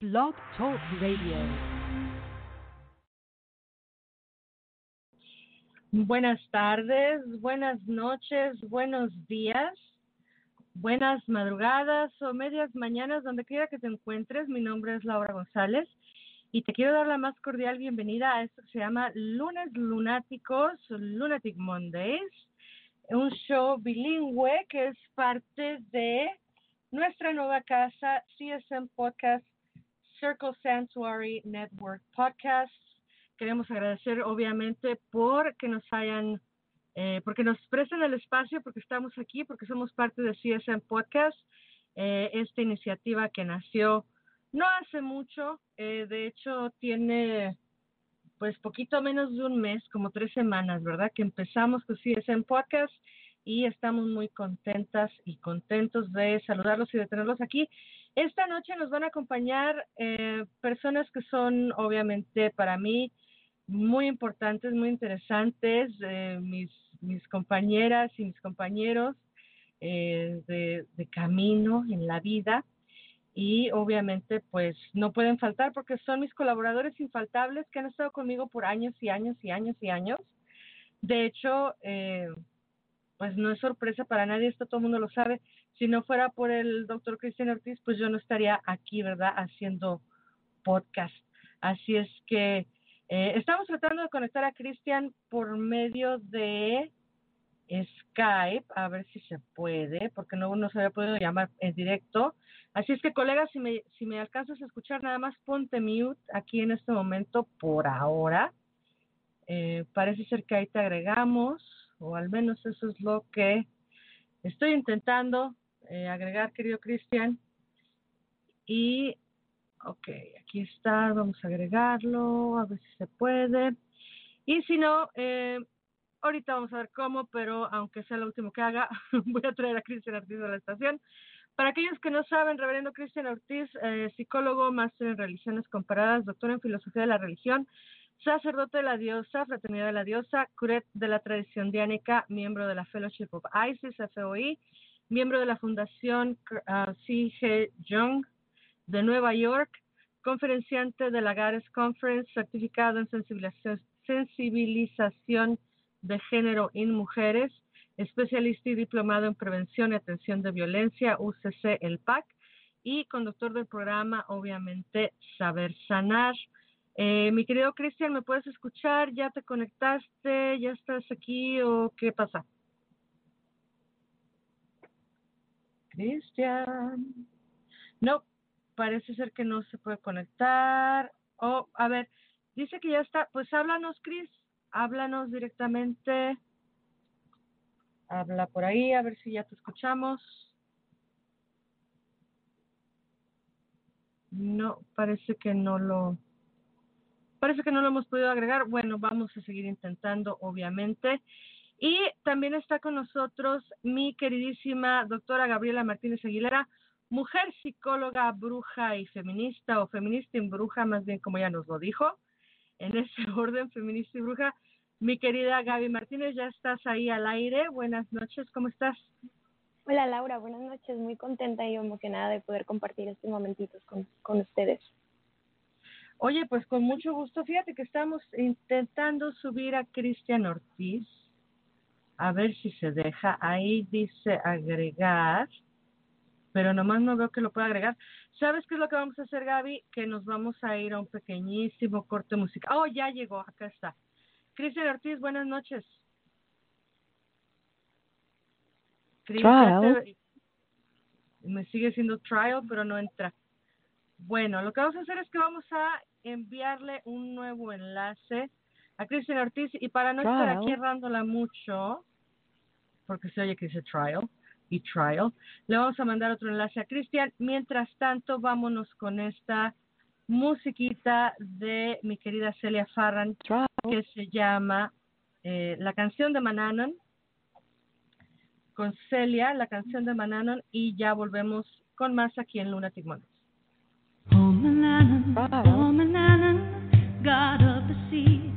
Blog Talk Radio. Buenas tardes, buenas noches, buenos días, buenas madrugadas o medias mañanas, donde quiera que te encuentres. Mi nombre es Laura González y te quiero dar la más cordial bienvenida a esto que se llama Lunes Lunáticos, Lunatic Mondays, un show bilingüe que es parte de nuestra nueva casa, CSM Podcast Circle Sanctuary Network Podcast. Queremos agradecer obviamente por que nos hayan, eh, porque nos presten el espacio, porque estamos aquí, porque somos parte de CSM Podcast, eh, esta iniciativa que nació no hace mucho, eh, de hecho tiene pues poquito menos de un mes, como tres semanas, ¿verdad? Que empezamos con CSM Podcast y estamos muy contentas y contentos de saludarlos y de tenerlos aquí. Esta noche nos van a acompañar eh, personas que son obviamente para mí muy importantes, muy interesantes, eh, mis, mis compañeras y mis compañeros eh, de, de camino en la vida y obviamente pues no pueden faltar porque son mis colaboradores infaltables que han estado conmigo por años y años y años y años. De hecho, eh, pues no es sorpresa para nadie, esto todo el mundo lo sabe. Si no fuera por el doctor Cristian Ortiz, pues yo no estaría aquí, ¿verdad? Haciendo podcast. Así es que eh, estamos tratando de conectar a Cristian por medio de Skype, a ver si se puede, porque no nos había podido llamar en directo. Así es que, colegas, si me, si me alcanzas a escuchar, nada más ponte mute aquí en este momento por ahora. Eh, parece ser que ahí te agregamos, o al menos eso es lo que estoy intentando eh, agregar, querido Cristian. Y, ok, aquí está, vamos a agregarlo, a ver si se puede. Y si no, eh, ahorita vamos a ver cómo, pero aunque sea lo último que haga, voy a traer a Cristian Ortiz a la estación. Para aquellos que no saben, Reverendo Cristian Ortiz, eh, psicólogo, máster en religiones comparadas, doctor en filosofía de la religión, sacerdote de la diosa, fraternidad de la diosa, curet de la tradición diánica, miembro de la Fellowship of ISIS, FOI, miembro de la Fundación uh, C.G. Jung de Nueva York, conferenciante de la Gares Conference, certificado en sensibilización, de género en mujeres, especialista y diplomado en prevención y atención de violencia, UCC, el PAC, y conductor del programa, obviamente, Saber Sanar. Eh, mi querido Cristian, ¿me puedes escuchar? ¿Ya te conectaste? ¿Ya estás aquí o qué pasa? Cristian. No, parece ser que no se puede conectar. Oh, a ver, dice que ya está. Pues háblanos, Cris. Háblanos directamente. Habla por ahí, a ver si ya te escuchamos. No, parece que no lo. Parece que no lo hemos podido agregar. Bueno, vamos a seguir intentando, obviamente. Y también está con nosotros mi queridísima doctora Gabriela Martínez Aguilera, mujer psicóloga, bruja y feminista, o feminista y bruja, más bien como ya nos lo dijo, en ese orden, feminista y bruja. Mi querida Gaby Martínez, ya estás ahí al aire. Buenas noches, ¿cómo estás? Hola Laura, buenas noches. Muy contenta y emocionada de poder compartir estos momentitos con, con ustedes. Oye, pues con mucho gusto. Fíjate que estamos intentando subir a Cristian Ortiz a ver si se deja. Ahí dice agregar, pero nomás no veo que lo pueda agregar. ¿Sabes qué es lo que vamos a hacer, Gaby? Que nos vamos a ir a un pequeñísimo corte musical. Oh, ya llegó, acá está. Cristian Ortiz, buenas noches. Trial. Me sigue siendo trial, pero no entra. Bueno, lo que vamos a hacer es que vamos a enviarle un nuevo enlace a Cristian Ortiz y para no estar aquí errándola mucho, porque se oye que dice trial y trial. Le vamos a mandar otro enlace a Cristian. Mientras tanto, vámonos con esta musiquita de mi querida Celia Farran que se llama eh, La canción de Mananon con Celia, la canción de Mananon y ya volvemos con más aquí en Lunatic Mondays. Oh Mananon, oh Mananon, God of the sea,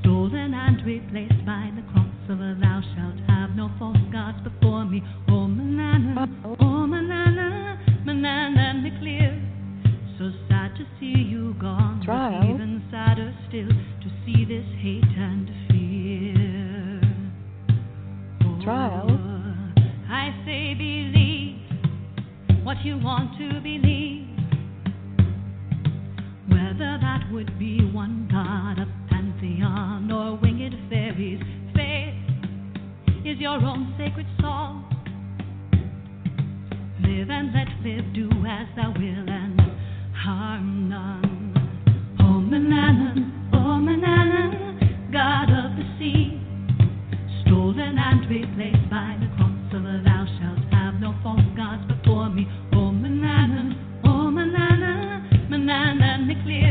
stolen and replaced by the cross of a thou shalt have no false gods before me. Oh Mananon, oh Mananon, Mananon the clear. So sad to see you gone, Trial. but even sadder still to see this hate and fear. Oh, Trial. I say believe what you want to believe. Whether that would be one god, a pantheon, or winged fairies, is your own sacred song. Live and let live, do as thou will, and harm none. Oh Mananan, oh Mananan, God of the sea, stolen and replaced by the a thou shalt have no false gods before me. Mananan, oh Mananan, oh, Mananan the clear.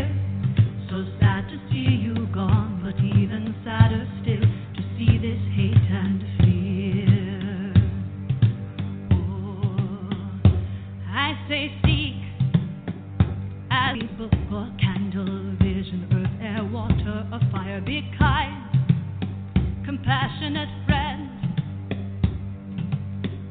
Compassionate friend.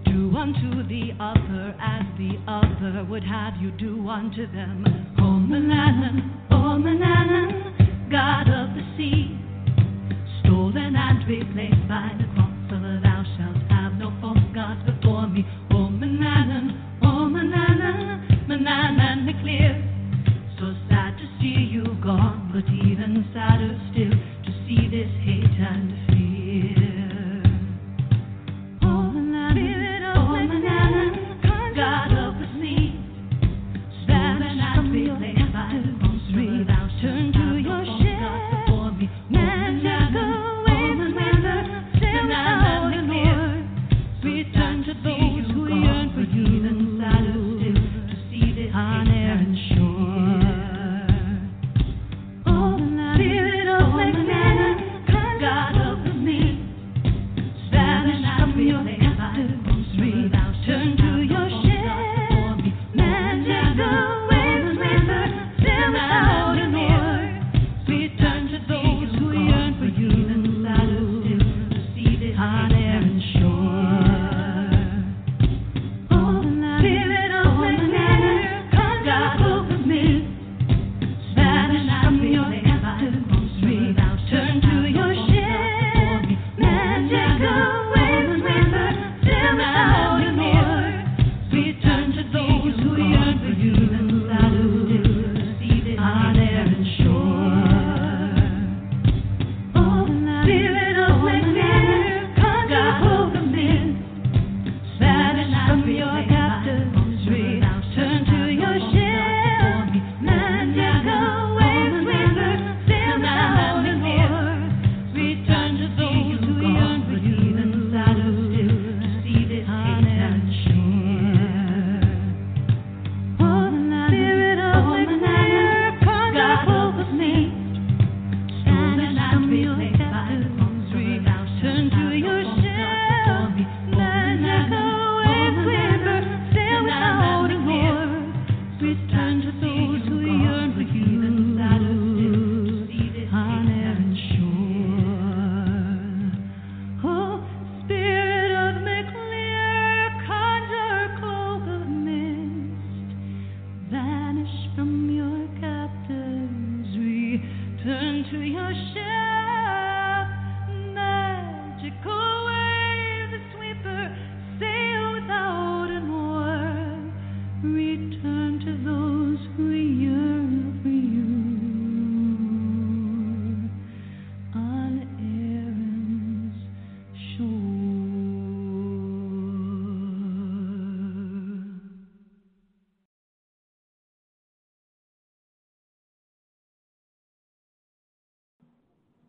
Do unto the other as the other would have you do unto them. O Mananan, O Mananan, God of the sea, stolen and replaced by the cross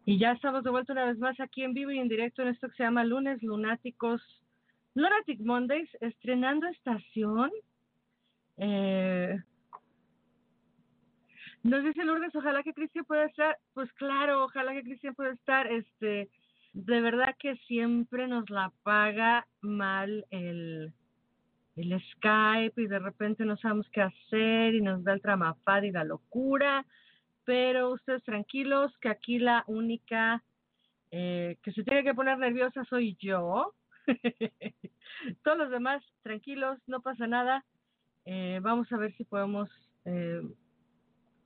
Y ya estamos de vuelta una vez más aquí en vivo y en directo en esto que se llama Lunes Lunáticos, Lunatic Mondays, estrenando estación. Eh, Nos dice Lourdes, ojalá que Cristian pueda estar. Pues claro, ojalá que Cristian pueda estar. Este, de verdad que siempre nos la paga mal el, el Skype y de repente no sabemos qué hacer y nos da el tramafad y la locura. Pero ustedes tranquilos, que aquí la única eh, que se tiene que poner nerviosa soy yo. Todos los demás tranquilos, no pasa nada. Eh, vamos a ver si podemos eh,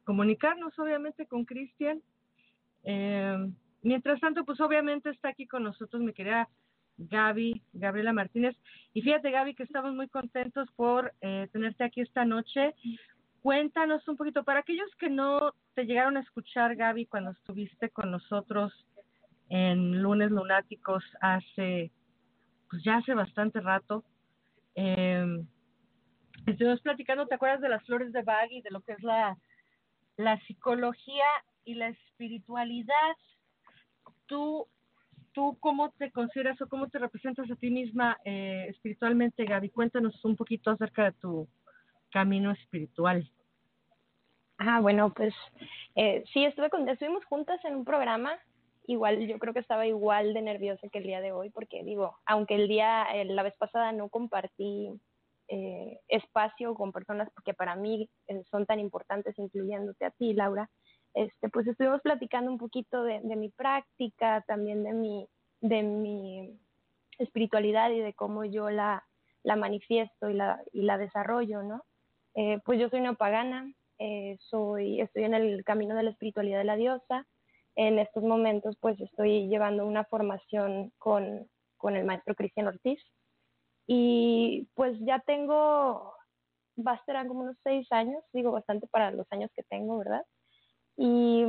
comunicarnos, obviamente, con Cristian. Eh, mientras tanto, pues obviamente está aquí con nosotros mi querida Gaby, Gabriela Martínez. Y fíjate, Gaby, que estamos muy contentos por tenerte aquí esta noche. Cuéntanos un poquito, para aquellos que no te llegaron a escuchar, Gaby, cuando estuviste con nosotros en Lunes Lunáticos hace, pues ya hace bastante rato. Eh, estuvimos platicando, ¿te acuerdas de las flores de Bach y de lo que es la, la psicología y la espiritualidad? ¿Tú, ¿Tú cómo te consideras o cómo te representas a ti misma eh, espiritualmente, Gaby? Cuéntanos un poquito acerca de tu camino espiritual. Ah, bueno, pues eh, sí, estuve con, estuvimos juntas en un programa. Igual, yo creo que estaba igual de nerviosa que el día de hoy, porque digo, aunque el día, eh, la vez pasada no compartí eh, espacio con personas que para mí eh, son tan importantes, incluyéndote a ti, Laura, este, pues estuvimos platicando un poquito de, mi práctica, también de mi, de mi espiritualidad y de cómo yo la, la manifiesto y la, y la desarrollo, ¿no? Eh, pues yo soy una pagana, eh, soy, estoy en el camino de la espiritualidad de la diosa. En estos momentos, pues estoy llevando una formación con, con el maestro Cristian Ortiz. Y pues ya tengo, ser como unos seis años, digo bastante para los años que tengo, ¿verdad? Y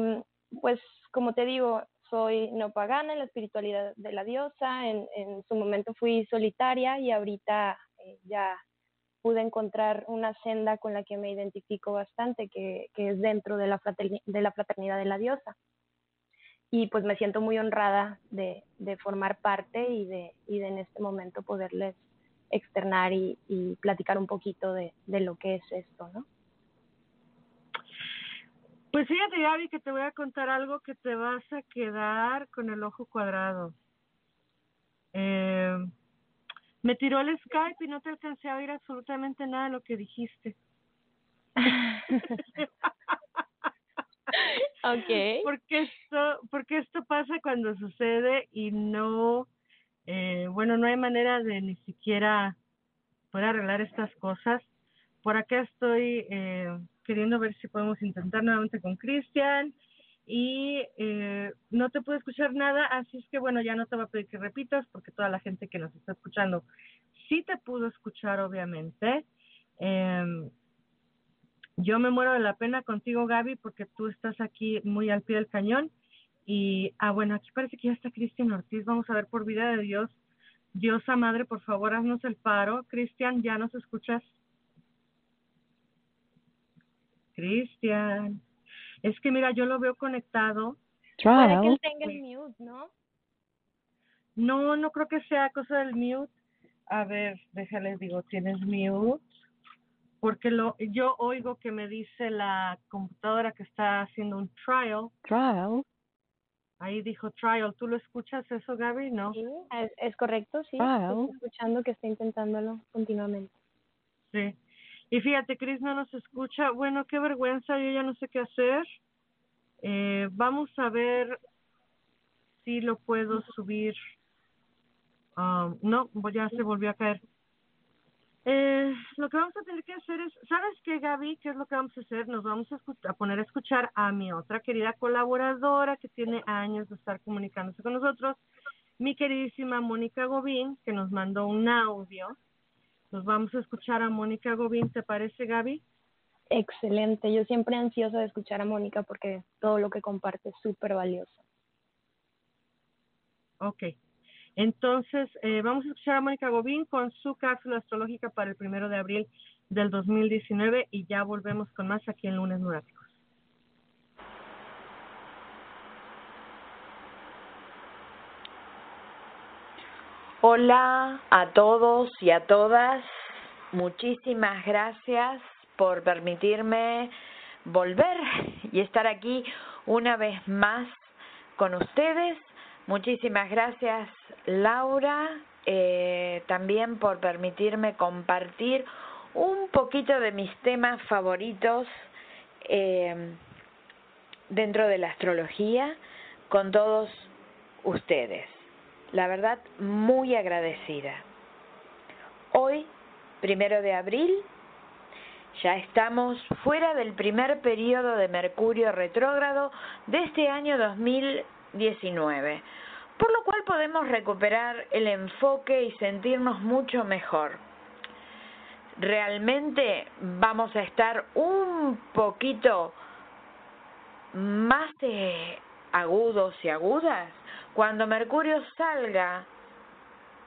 pues como te digo, soy no pagana en la espiritualidad de la diosa, en, en su momento fui solitaria y ahorita eh, ya pude encontrar una senda con la que me identifico bastante, que, que es dentro de la, de la fraternidad de la diosa. Y pues me siento muy honrada de, de formar parte y de, y de en este momento poderles externar y, y platicar un poquito de, de lo que es esto, ¿no? Pues fíjate, Gaby, que te voy a contar algo que te vas a quedar con el ojo cuadrado. Eh, me tiró el Skype y no te alcancé a oír absolutamente nada de lo que dijiste. ok. Porque esto, porque esto pasa cuando sucede y no, eh, bueno, no hay manera de ni siquiera poder arreglar estas cosas. Por acá estoy eh, queriendo ver si podemos intentar nuevamente con Cristian y eh, no te puedo escuchar nada, así es que bueno, ya no te voy a pedir que repitas porque toda la gente que nos está escuchando sí te pudo escuchar, obviamente. Eh, yo me muero de la pena contigo, Gaby, porque tú estás aquí muy al pie del cañón. Y, ah, bueno, aquí parece que ya está Cristian Ortiz. Vamos a ver por vida de Dios. Diosa Madre, por favor, haznos el paro. Cristian, ¿ya nos escuchas? Cristian. Es que mira, yo lo veo conectado. Puede que Trial. él tenga el mute, ¿no? No, no creo que sea cosa del mute. A ver, déjale, digo, ¿tienes mute? Porque lo, yo oigo que me dice la computadora que está haciendo un trial. Trial. Ahí dijo trial. ¿Tú lo escuchas eso, Gaby? No. Sí, es, es correcto, sí. Wow. Estoy escuchando que está intentándolo continuamente. Sí. Y fíjate, Chris no nos escucha. Bueno, qué vergüenza, yo ya no sé qué hacer. Eh, vamos a ver si lo puedo subir. Ah, no, pues ya se volvió a caer. Eh, lo que vamos a tener que hacer es, ¿sabes qué, Gaby? ¿Qué es lo que vamos a hacer? Nos vamos a, escu- a poner a escuchar a mi otra querida colaboradora que tiene años de estar comunicándose con nosotros, mi queridísima Mónica Gobín, que nos mandó un audio. Nos vamos a escuchar a Mónica Gobín, ¿te parece, Gaby? Excelente. Yo siempre ansiosa de escuchar a Mónica porque todo lo que comparte es súper valioso. Ok. Entonces, eh, vamos a escuchar a Mónica Gobín con su cápsula astrológica para el primero de abril del 2019 y ya volvemos con más aquí en Lunes Nuráticos. Hola a todos y a todas. Muchísimas gracias por permitirme volver y estar aquí una vez más con ustedes. Muchísimas gracias Laura eh, también por permitirme compartir un poquito de mis temas favoritos eh, dentro de la astrología con todos ustedes. La verdad, muy agradecida. Hoy, primero de abril, ya estamos fuera del primer periodo de Mercurio retrógrado de este año 2019, por lo cual podemos recuperar el enfoque y sentirnos mucho mejor. Realmente vamos a estar un poquito más eh, agudos y agudas cuando Mercurio salga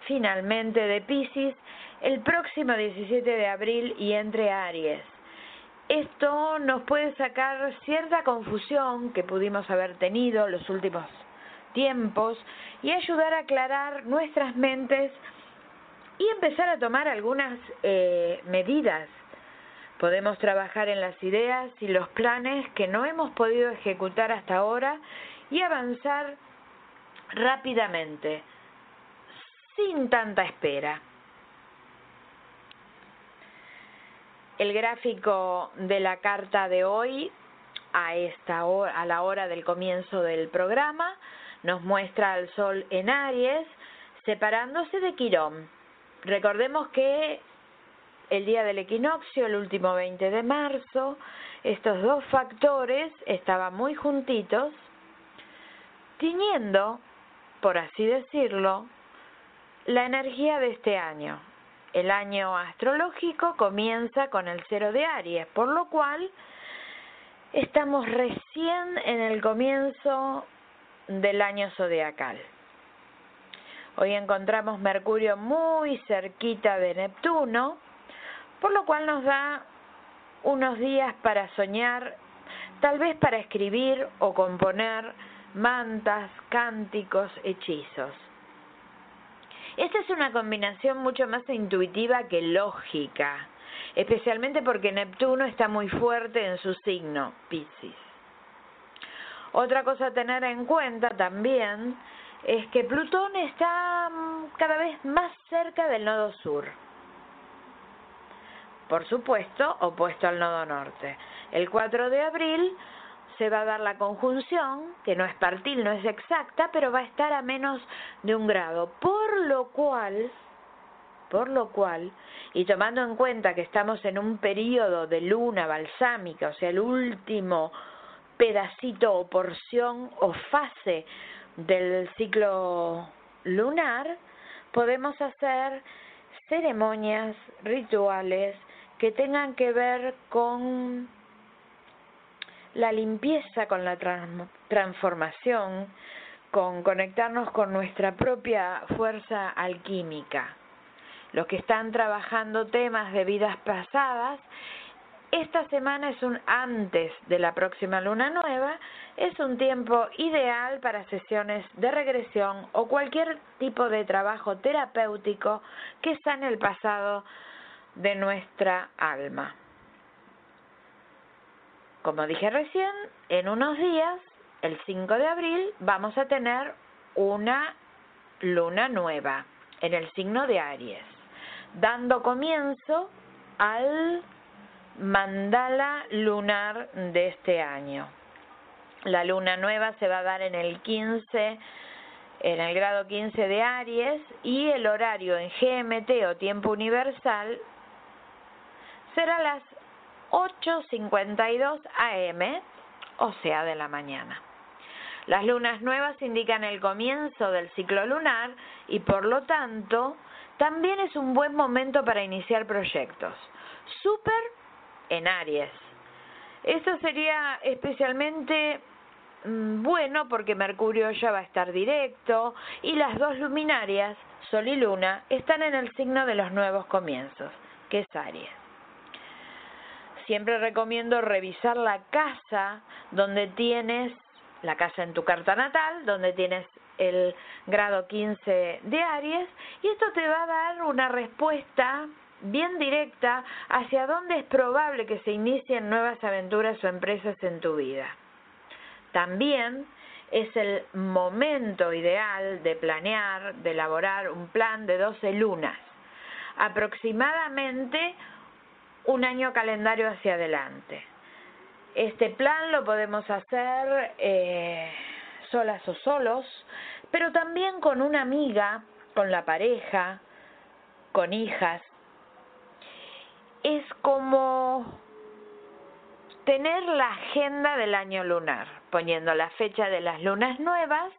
finalmente de Pisces el próximo 17 de abril y entre Aries. Esto nos puede sacar cierta confusión que pudimos haber tenido los últimos tiempos y ayudar a aclarar nuestras mentes y empezar a tomar algunas eh, medidas. Podemos trabajar en las ideas y los planes que no hemos podido ejecutar hasta ahora y avanzar rápidamente, sin tanta espera. El gráfico de la carta de hoy a esta hora, a la hora del comienzo del programa nos muestra al sol en Aries separándose de Quirón. Recordemos que el día del equinoccio, el último 20 de marzo, estos dos factores estaban muy juntitos, tiñendo, por así decirlo, la energía de este año, el año astrológico comienza con el cero de Aries, por lo cual estamos recién en el comienzo del año zodiacal. Hoy encontramos Mercurio muy cerquita de Neptuno, por lo cual nos da unos días para soñar, tal vez para escribir o componer mantas, cánticos, hechizos. Esta es una combinación mucho más intuitiva que lógica, especialmente porque Neptuno está muy fuerte en su signo, Pisces. Otra cosa a tener en cuenta también es que Plutón está mm, cada vez más cerca del nodo sur. Por supuesto, opuesto al nodo norte. El 4 de abril se va a dar la conjunción, que no es partil, no es exacta, pero va a estar a menos de un grado, por lo cual, por lo cual, y tomando en cuenta que estamos en un periodo de luna balsámica, o sea, el último pedacito o porción o fase del ciclo lunar, podemos hacer ceremonias, rituales que tengan que ver con la limpieza, con la transformación, con conectarnos con nuestra propia fuerza alquímica. Los que están trabajando temas de vidas pasadas, esta semana es un antes de la próxima luna nueva, es un tiempo ideal para sesiones de regresión o cualquier tipo de trabajo terapéutico que está en el pasado de nuestra alma. Como dije recién, en unos días, el 5 de abril, vamos a tener una luna nueva en el signo de Aries, dando comienzo al mandala lunar de este año. La luna nueva se va a dar en el 15 en el grado 15 de Aries y el horario en GMT o tiempo universal será las 8.52 am, o sea, de la mañana. Las lunas nuevas indican el comienzo del ciclo lunar y por lo tanto también es un buen momento para iniciar proyectos. Súper en Aries. Esto sería especialmente mm, bueno porque Mercurio ya va a estar directo y las dos luminarias, Sol y Luna, están en el signo de los nuevos comienzos, que es Aries siempre recomiendo revisar la casa donde tienes, la casa en tu carta natal, donde tienes el grado 15 de Aries, y esto te va a dar una respuesta bien directa hacia dónde es probable que se inicien nuevas aventuras o empresas en tu vida. También es el momento ideal de planear, de elaborar un plan de 12 lunas, aproximadamente un año calendario hacia adelante. Este plan lo podemos hacer eh, solas o solos, pero también con una amiga, con la pareja, con hijas. Es como tener la agenda del año lunar, poniendo la fecha de las lunas nuevas,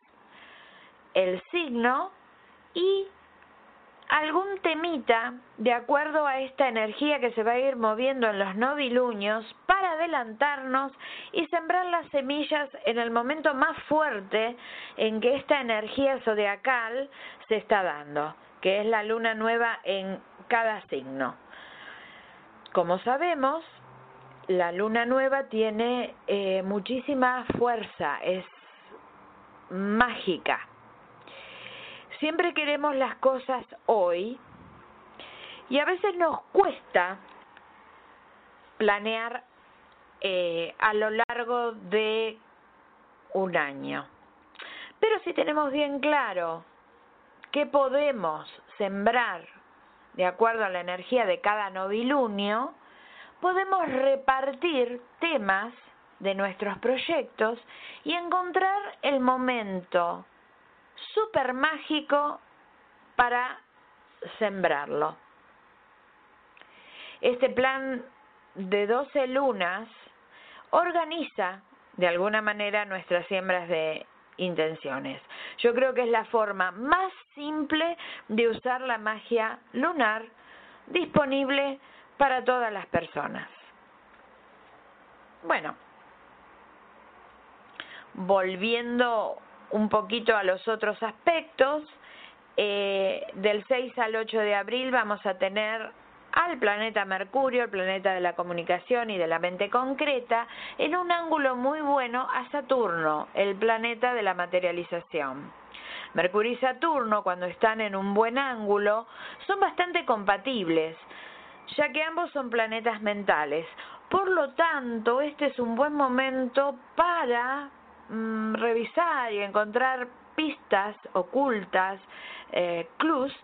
el signo y algún temita de acuerdo a esta energía que se va a ir moviendo en los noviluños para adelantarnos y sembrar las semillas en el momento más fuerte en que esta energía zodiacal se está dando, que es la luna nueva en cada signo. Como sabemos, la luna nueva tiene eh, muchísima fuerza, es mágica. Siempre queremos las cosas hoy y a veces nos cuesta planear eh, a lo largo de un año. Pero si tenemos bien claro qué podemos sembrar de acuerdo a la energía de cada novilunio, podemos repartir temas de nuestros proyectos y encontrar el momento súper mágico para sembrarlo. Este plan de 12 lunas organiza de alguna manera nuestras siembras de intenciones. Yo creo que es la forma más simple de usar la magia lunar disponible para todas las personas. Bueno, volviendo un poquito a los otros aspectos, eh, del 6 al 8 de abril vamos a tener al planeta Mercurio, el planeta de la comunicación y de la mente concreta, en un ángulo muy bueno a Saturno, el planeta de la materialización. Mercurio y Saturno, cuando están en un buen ángulo, son bastante compatibles ya que ambos son planetas mentales. Por lo tanto, este es un buen momento para mm, revisar y encontrar pistas ocultas, eh, clues,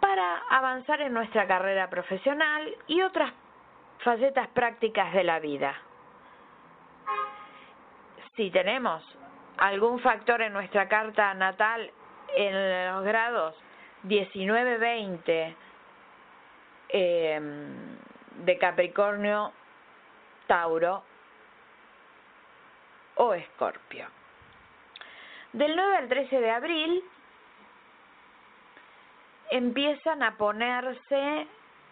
para avanzar en nuestra carrera profesional y otras facetas prácticas de la vida. Si tenemos algún factor en nuestra carta natal en los grados 19, 20, eh, de Capricornio, Tauro o Escorpio. Del 9 al 13 de abril empiezan a ponerse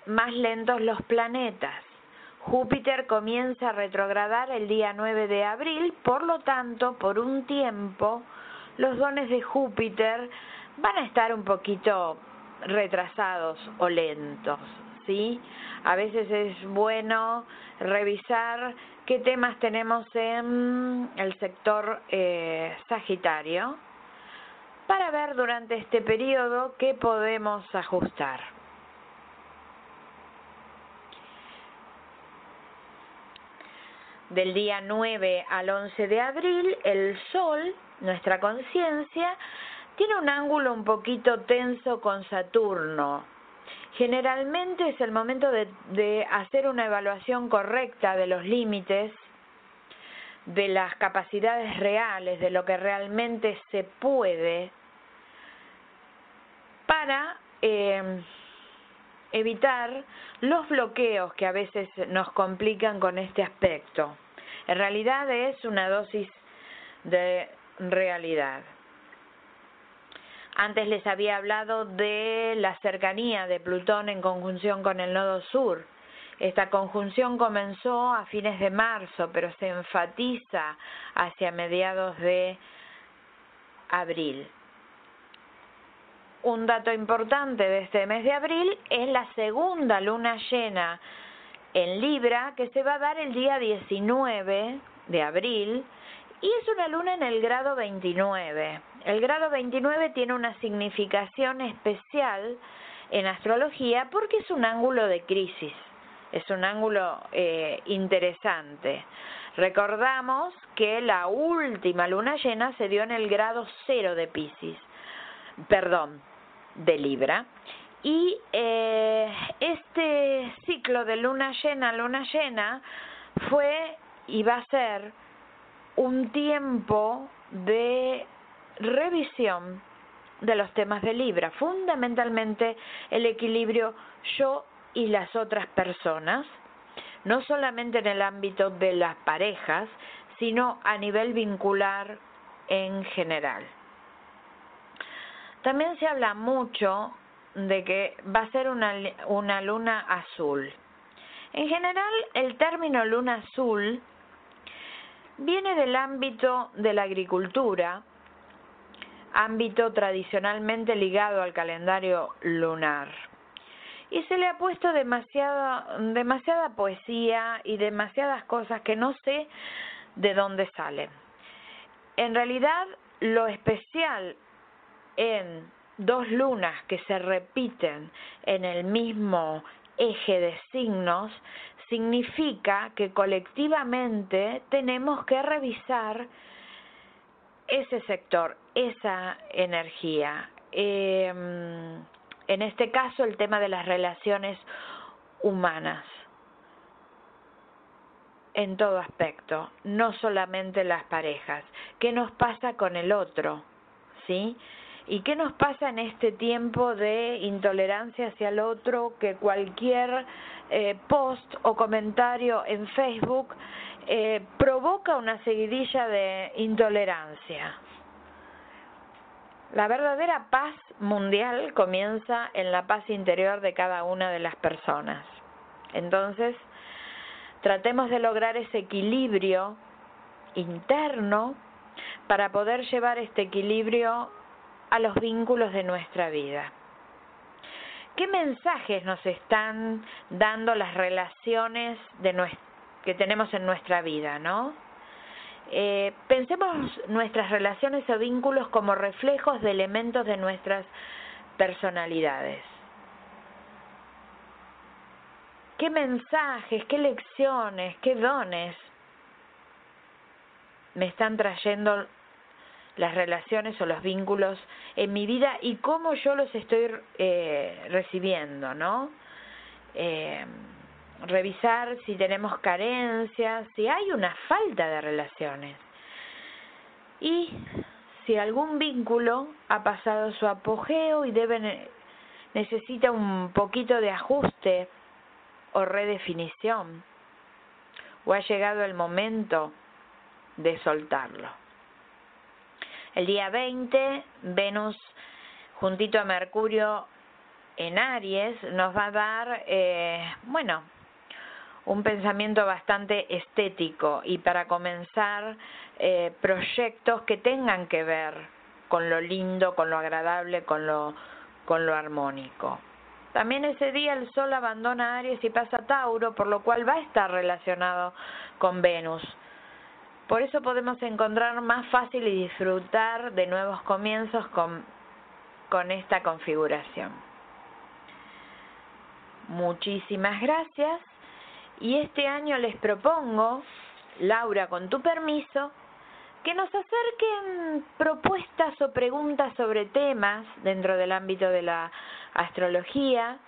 más lentos los planetas. Júpiter comienza a retrogradar el día 9 de abril, por lo tanto, por un tiempo, los dones de Júpiter van a estar un poquito retrasados o lentos. ¿Sí? A veces es bueno revisar qué temas tenemos en el sector eh, Sagitario para ver durante este periodo qué podemos ajustar. Del día 9 al 11 de abril, el Sol, nuestra conciencia, tiene un ángulo un poquito tenso con Saturno, Generalmente es el momento de, hacer una evaluación correcta de los límites, de las capacidades reales, de lo que realmente se puede, para eh, evitar los bloqueos que a veces nos complican con este aspecto. En realidad es una dosis de realidad. Antes les había hablado de la cercanía de Plutón en conjunción con el nodo sur. Esta conjunción comenzó a fines de marzo, pero se enfatiza hacia mediados de abril. Un dato importante de este mes de abril es la segunda luna llena en Libra que se va a dar el día 19 de abril y es una luna en el grado 29. El grado 29 tiene una significación especial en astrología porque es un ángulo de crisis, es un ángulo eh, interesante. Recordamos que la última luna llena se dio en el grado cero de Pisces, perdón, de Libra. Y eh, este ciclo de luna llena, luna llena, fue y va a ser un tiempo de revisión de los temas de Libra, fundamentalmente el equilibrio yo y las otras personas, no solamente en el ámbito de las parejas, sino a nivel vincular en general. También se habla mucho de que va a ser una, una luna azul. En general, el término luna azul viene del ámbito de la agricultura, ámbito tradicionalmente ligado al calendario lunar. Y se le ha puesto demasiada, demasiada poesía y demasiadas cosas que no sé de dónde salen. En realidad, lo especial en dos lunas que se repiten en el mismo eje de signos significa que colectivamente tenemos que revisar ese sector, esa energía. Em, en este caso, el tema de las relaciones humanas, en todo aspecto, no solamente las parejas. ¿Qué nos pasa con el otro? ¿Sí? ¿Y qué nos pasa en este tiempo de intolerancia hacia el otro que cualquier eh, post o comentario en Facebook eh, provoca una seguidilla de intolerancia? La verdadera paz mundial comienza en la paz interior de cada una de las personas. Entonces, tratemos de lograr ese equilibrio interno para poder llevar este equilibrio a los vínculos de nuestra vida. ¿Qué mensajes nos están dando las relaciones que tenemos en nuestra vida, no? Eh, pensemos nuestras relaciones o vínculos como reflejos de elementos de nuestras personalidades. ¿Qué mensajes, qué lecciones, qué dones me están trayendo las relaciones o los vínculos en mi vida y cómo yo los estoy eh, recibiendo, ¿no? Eh, revisar si tenemos carencias, si hay una falta de relaciones y si algún vínculo ha pasado su apogeo y debe necesita un poquito de ajuste o redefinición o ha llegado el momento de soltarlo. El día 20, Venus juntito a Mercurio en Aries nos va a dar, eh, bueno, un pensamiento bastante estético y para comenzar eh, proyectos que tengan que ver con lo lindo, con lo agradable, con lo, con lo armónico. También ese día el Sol abandona Aries y pasa a Tauro, por lo cual va a estar relacionado con Venus. Por eso podemos encontrar más fácil y disfrutar de nuevos comienzos con, con esta configuración. Muchísimas gracias y este año les propongo, Laura, con tu permiso, que nos acerquen propuestas o preguntas sobre temas dentro del ámbito de la astrología,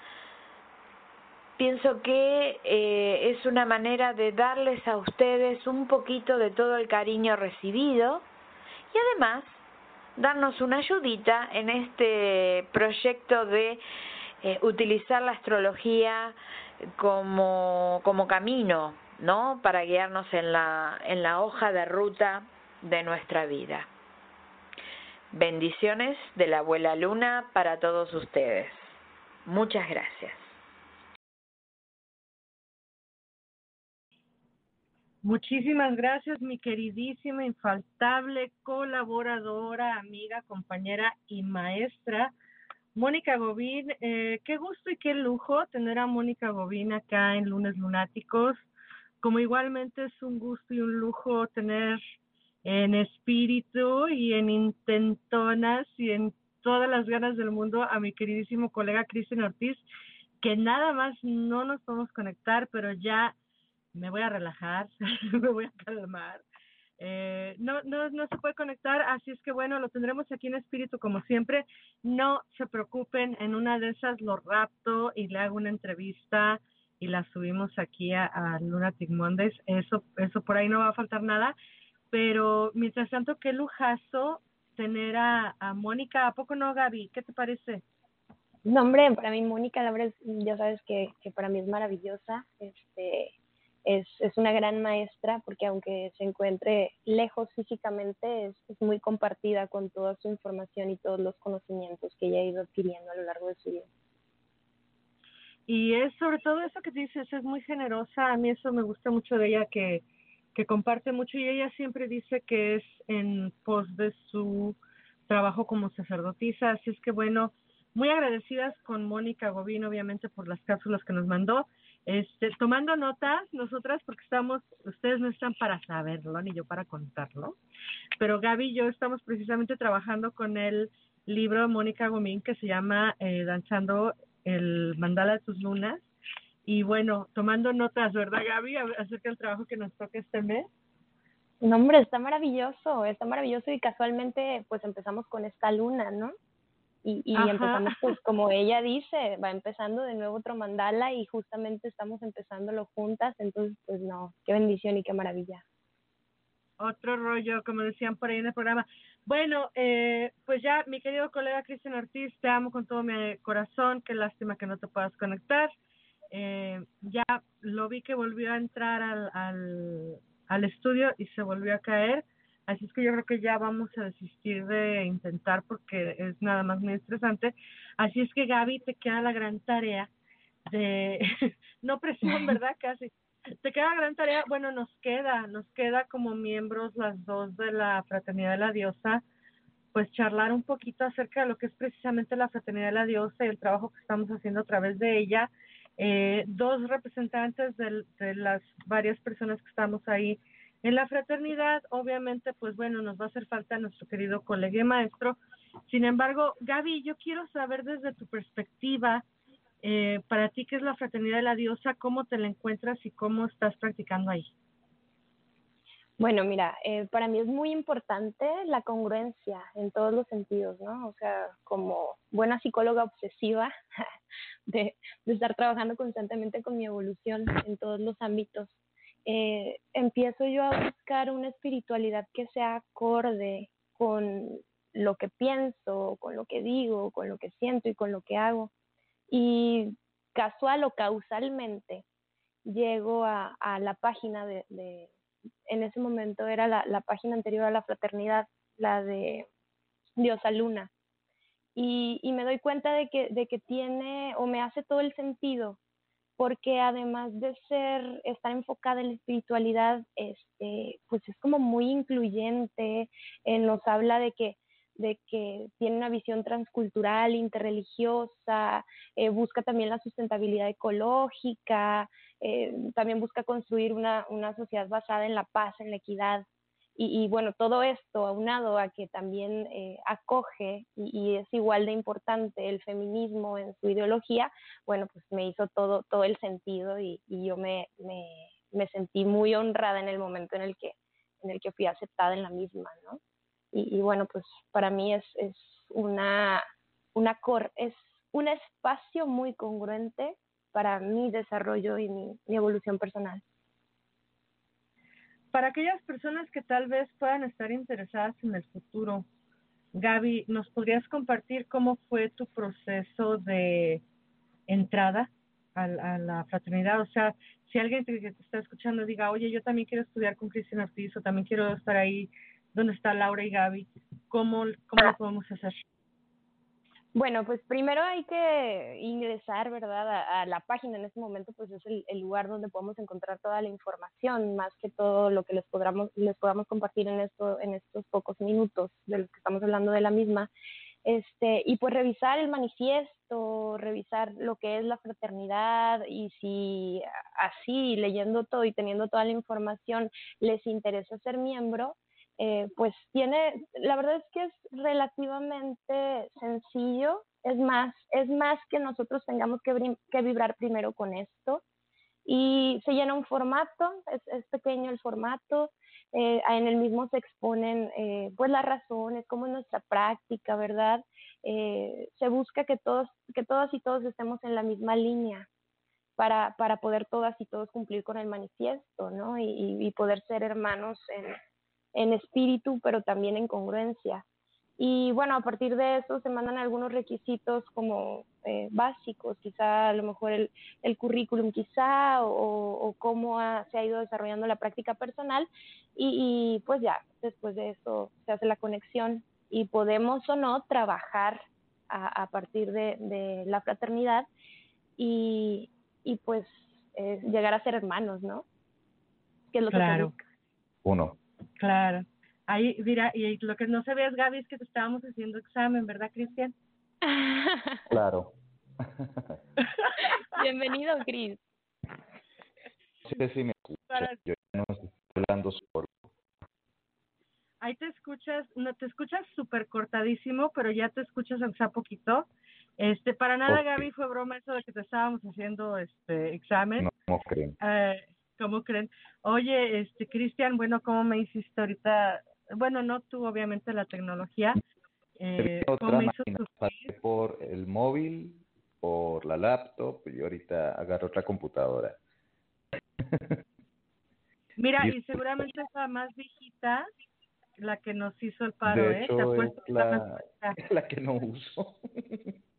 pienso que eh, es una manera de darles a ustedes un poquito de todo el cariño recibido y además darnos una ayudita en este proyecto de eh, utilizar la astrología como, como camino, ¿no? Para guiarnos en la, en la hoja de ruta de nuestra vida. Bendiciones de la abuela Luna para todos ustedes. Muchas gracias. Muchísimas gracias, mi queridísima, infaltable colaboradora, amiga, compañera y maestra, Mónica Gobín. Eh, qué gusto y qué lujo tener a Mónica Gobín acá en Lunes Lunáticos. Como igualmente es un gusto y un lujo tener en espíritu y en intentonas y en todas las ganas del mundo a mi queridísimo colega Cristian Ortiz, que nada más no nos podemos conectar, pero ya me voy a relajar, me voy a calmar. Eh, no, no, no se puede conectar, así es que bueno, lo tendremos aquí en espíritu como siempre. No se preocupen, en una de esas lo rapto y le hago una entrevista y la subimos aquí a, a Lunatic Mondays. Eso, eso por ahí no va a faltar nada. Pero mientras tanto, qué lujazo tener a, a Mónica. ¿A poco no, Gaby? ¿Qué te parece? No, hombre, para mí Mónica, la verdad, ya sabes que, que para mí es maravillosa. Este, es, es una gran maestra porque aunque se encuentre lejos físicamente, es, es muy compartida con toda su información y todos los conocimientos que ella ha ido adquiriendo a lo largo de su vida. Y es sobre todo eso que dices, es muy generosa. A mí eso me gusta mucho de ella, que, que comparte mucho y ella siempre dice que es en pos de su trabajo como sacerdotisa. Así es que bueno, muy agradecidas con Mónica Gobín, obviamente, por las cápsulas que nos mandó. Este, tomando notas, nosotras, porque estamos, ustedes no están para saberlo, ni yo para contarlo, pero Gaby y yo estamos precisamente trabajando con el libro de Mónica Gomín que se llama eh, Danzando el Mandala de tus Lunas. Y bueno, tomando notas, ¿verdad, Gaby? Acerca del trabajo que nos toca este mes. No, hombre, está maravilloso, está maravilloso y casualmente pues empezamos con esta luna, ¿no? Y, y Ajá. empezamos pues como ella dice, va empezando de nuevo otro mandala y justamente estamos empezándolo juntas, entonces pues no, qué bendición y qué maravilla. Otro rollo, como decían por ahí en el programa. Bueno, eh, pues ya, mi querido colega Cristian Ortiz, te amo con todo mi corazón. Qué lástima que no te puedas conectar. Eh, ya lo vi que volvió a entrar al, al, al estudio y se volvió a caer. Así es que yo creo que ya vamos a desistir de intentar porque es nada más muy estresante. Así es que Gaby, te queda la gran tarea de, no presión, ¿verdad? Casi. Te queda la gran tarea, bueno, nos queda, nos queda como miembros las dos de la Fraternidad de la Diosa, pues charlar un poquito acerca de lo que es precisamente la Fraternidad de la Diosa y el trabajo que estamos haciendo a través de ella. Eh, dos representantes de, de las varias personas que estamos ahí en la fraternidad, obviamente, pues bueno, nos va a hacer falta nuestro querido colega y maestro. Sin embargo, Gaby, yo quiero saber desde tu perspectiva, eh, para ti, ¿qué es la fraternidad de la diosa? ¿Cómo te la encuentras y cómo estás practicando ahí? Bueno, mira, eh, para mí es muy importante la congruencia en todos los sentidos, ¿no? O sea, como buena psicóloga obsesiva de, de estar trabajando constantemente con mi evolución en todos los ámbitos, eh, empiezo yo a buscar una espiritualidad que sea acorde con lo que pienso, con lo que digo, con lo que siento y con lo que hago. Y casual o causalmente llego a, la página de, de, en ese momento era la, la página anterior a la fraternidad, la de Diosa Luna. Y, y me doy cuenta de que, de que tiene o me hace todo el sentido porque además de ser, estar enfocada en la espiritualidad, este, pues es como muy incluyente, eh, nos habla de que, de que tiene una visión transcultural, interreligiosa, eh, busca también la sustentabilidad ecológica, eh, también busca construir una, una sociedad basada en la paz, en la equidad. Y, bueno, todo esto aunado a que también eh, acoge y, y, es igual de importante el feminismo en su ideología, bueno, pues me hizo todo, todo el sentido y, yo me, me, me, sentí muy honrada en el momento en el que, en el que fui aceptada en la misma, ¿no? Y, bueno, pues para mí es, es una, una es un espacio muy congruente para mi desarrollo y mi evolución personal para aquellas personas que tal vez puedan estar interesadas en el futuro, Gaby, ¿nos podrías compartir cómo fue tu proceso de entrada a, la fraternidad? O sea, si alguien que te está escuchando diga, oye, yo también quiero estudiar con Cristian Ortiz o también quiero estar ahí donde está Laura y Gaby, ¿cómo, cómo lo podemos hacer? Bueno, pues primero hay que ingresar, ¿verdad? A, a, la página en este momento, pues es el, lugar donde podemos encontrar toda la información, más que todo lo que les podamos, les podamos compartir en esto, en estos pocos minutos de los que estamos hablando de la misma. Este, y pues revisar el manifiesto, revisar lo que es la fraternidad y si así, leyendo todo y teniendo toda la información, les interesa ser miembro, eh, pues tiene, la verdad es que es relativamente sencillo, es más, es más que nosotros tengamos que, vibrar primero con esto y se llena un formato, es, es pequeño el formato, eh, en el mismo se exponen eh, pues las razones, cómo es nuestra práctica, ¿verdad? Eh, se busca que todos, que todas y todos estemos en la misma línea para, para poder todas y todos cumplir con el manifiesto, ¿no? Y, y poder ser hermanos en, en espíritu, pero también en congruencia. Y bueno, a partir de eso se mandan algunos requisitos como eh, básicos, quizá a lo mejor el, el currículum quizá o, o cómo se ha ido desarrollando la práctica personal y, y, pues ya, después de eso se hace la conexión y podemos o no trabajar a, a partir de, de, la fraternidad y, y pues eh, llegar a ser hermanos, ¿no? Que es lo claro. que Uno. Claro. Ahí, mira, y lo que no se ve es, Gaby, es que te estábamos haciendo examen, ¿verdad, Cristian? Claro. Bienvenido, Cris. Sí, sí, me escucha. Yo no estoy hablando solo. Ahí te escuchas, no te escuchas súper cortadísimo, pero ya te escuchas aunque sea poquito. Este, para nada, okay. Gaby, fue broma eso de que te estábamos haciendo este examen. No, no creen. Eh, ¿Cómo creen? Oye, este, Cristian, bueno, ¿cómo me hiciste ahorita bueno, no tú, obviamente, la tecnología. Eh, otra máquina, pasé por el móvil, por la laptop y ahorita agarro otra computadora. Mira, y, y seguramente es la más viejita, la que nos hizo el paro, de ¿eh? Hecho, ¿Te es la, la que no uso.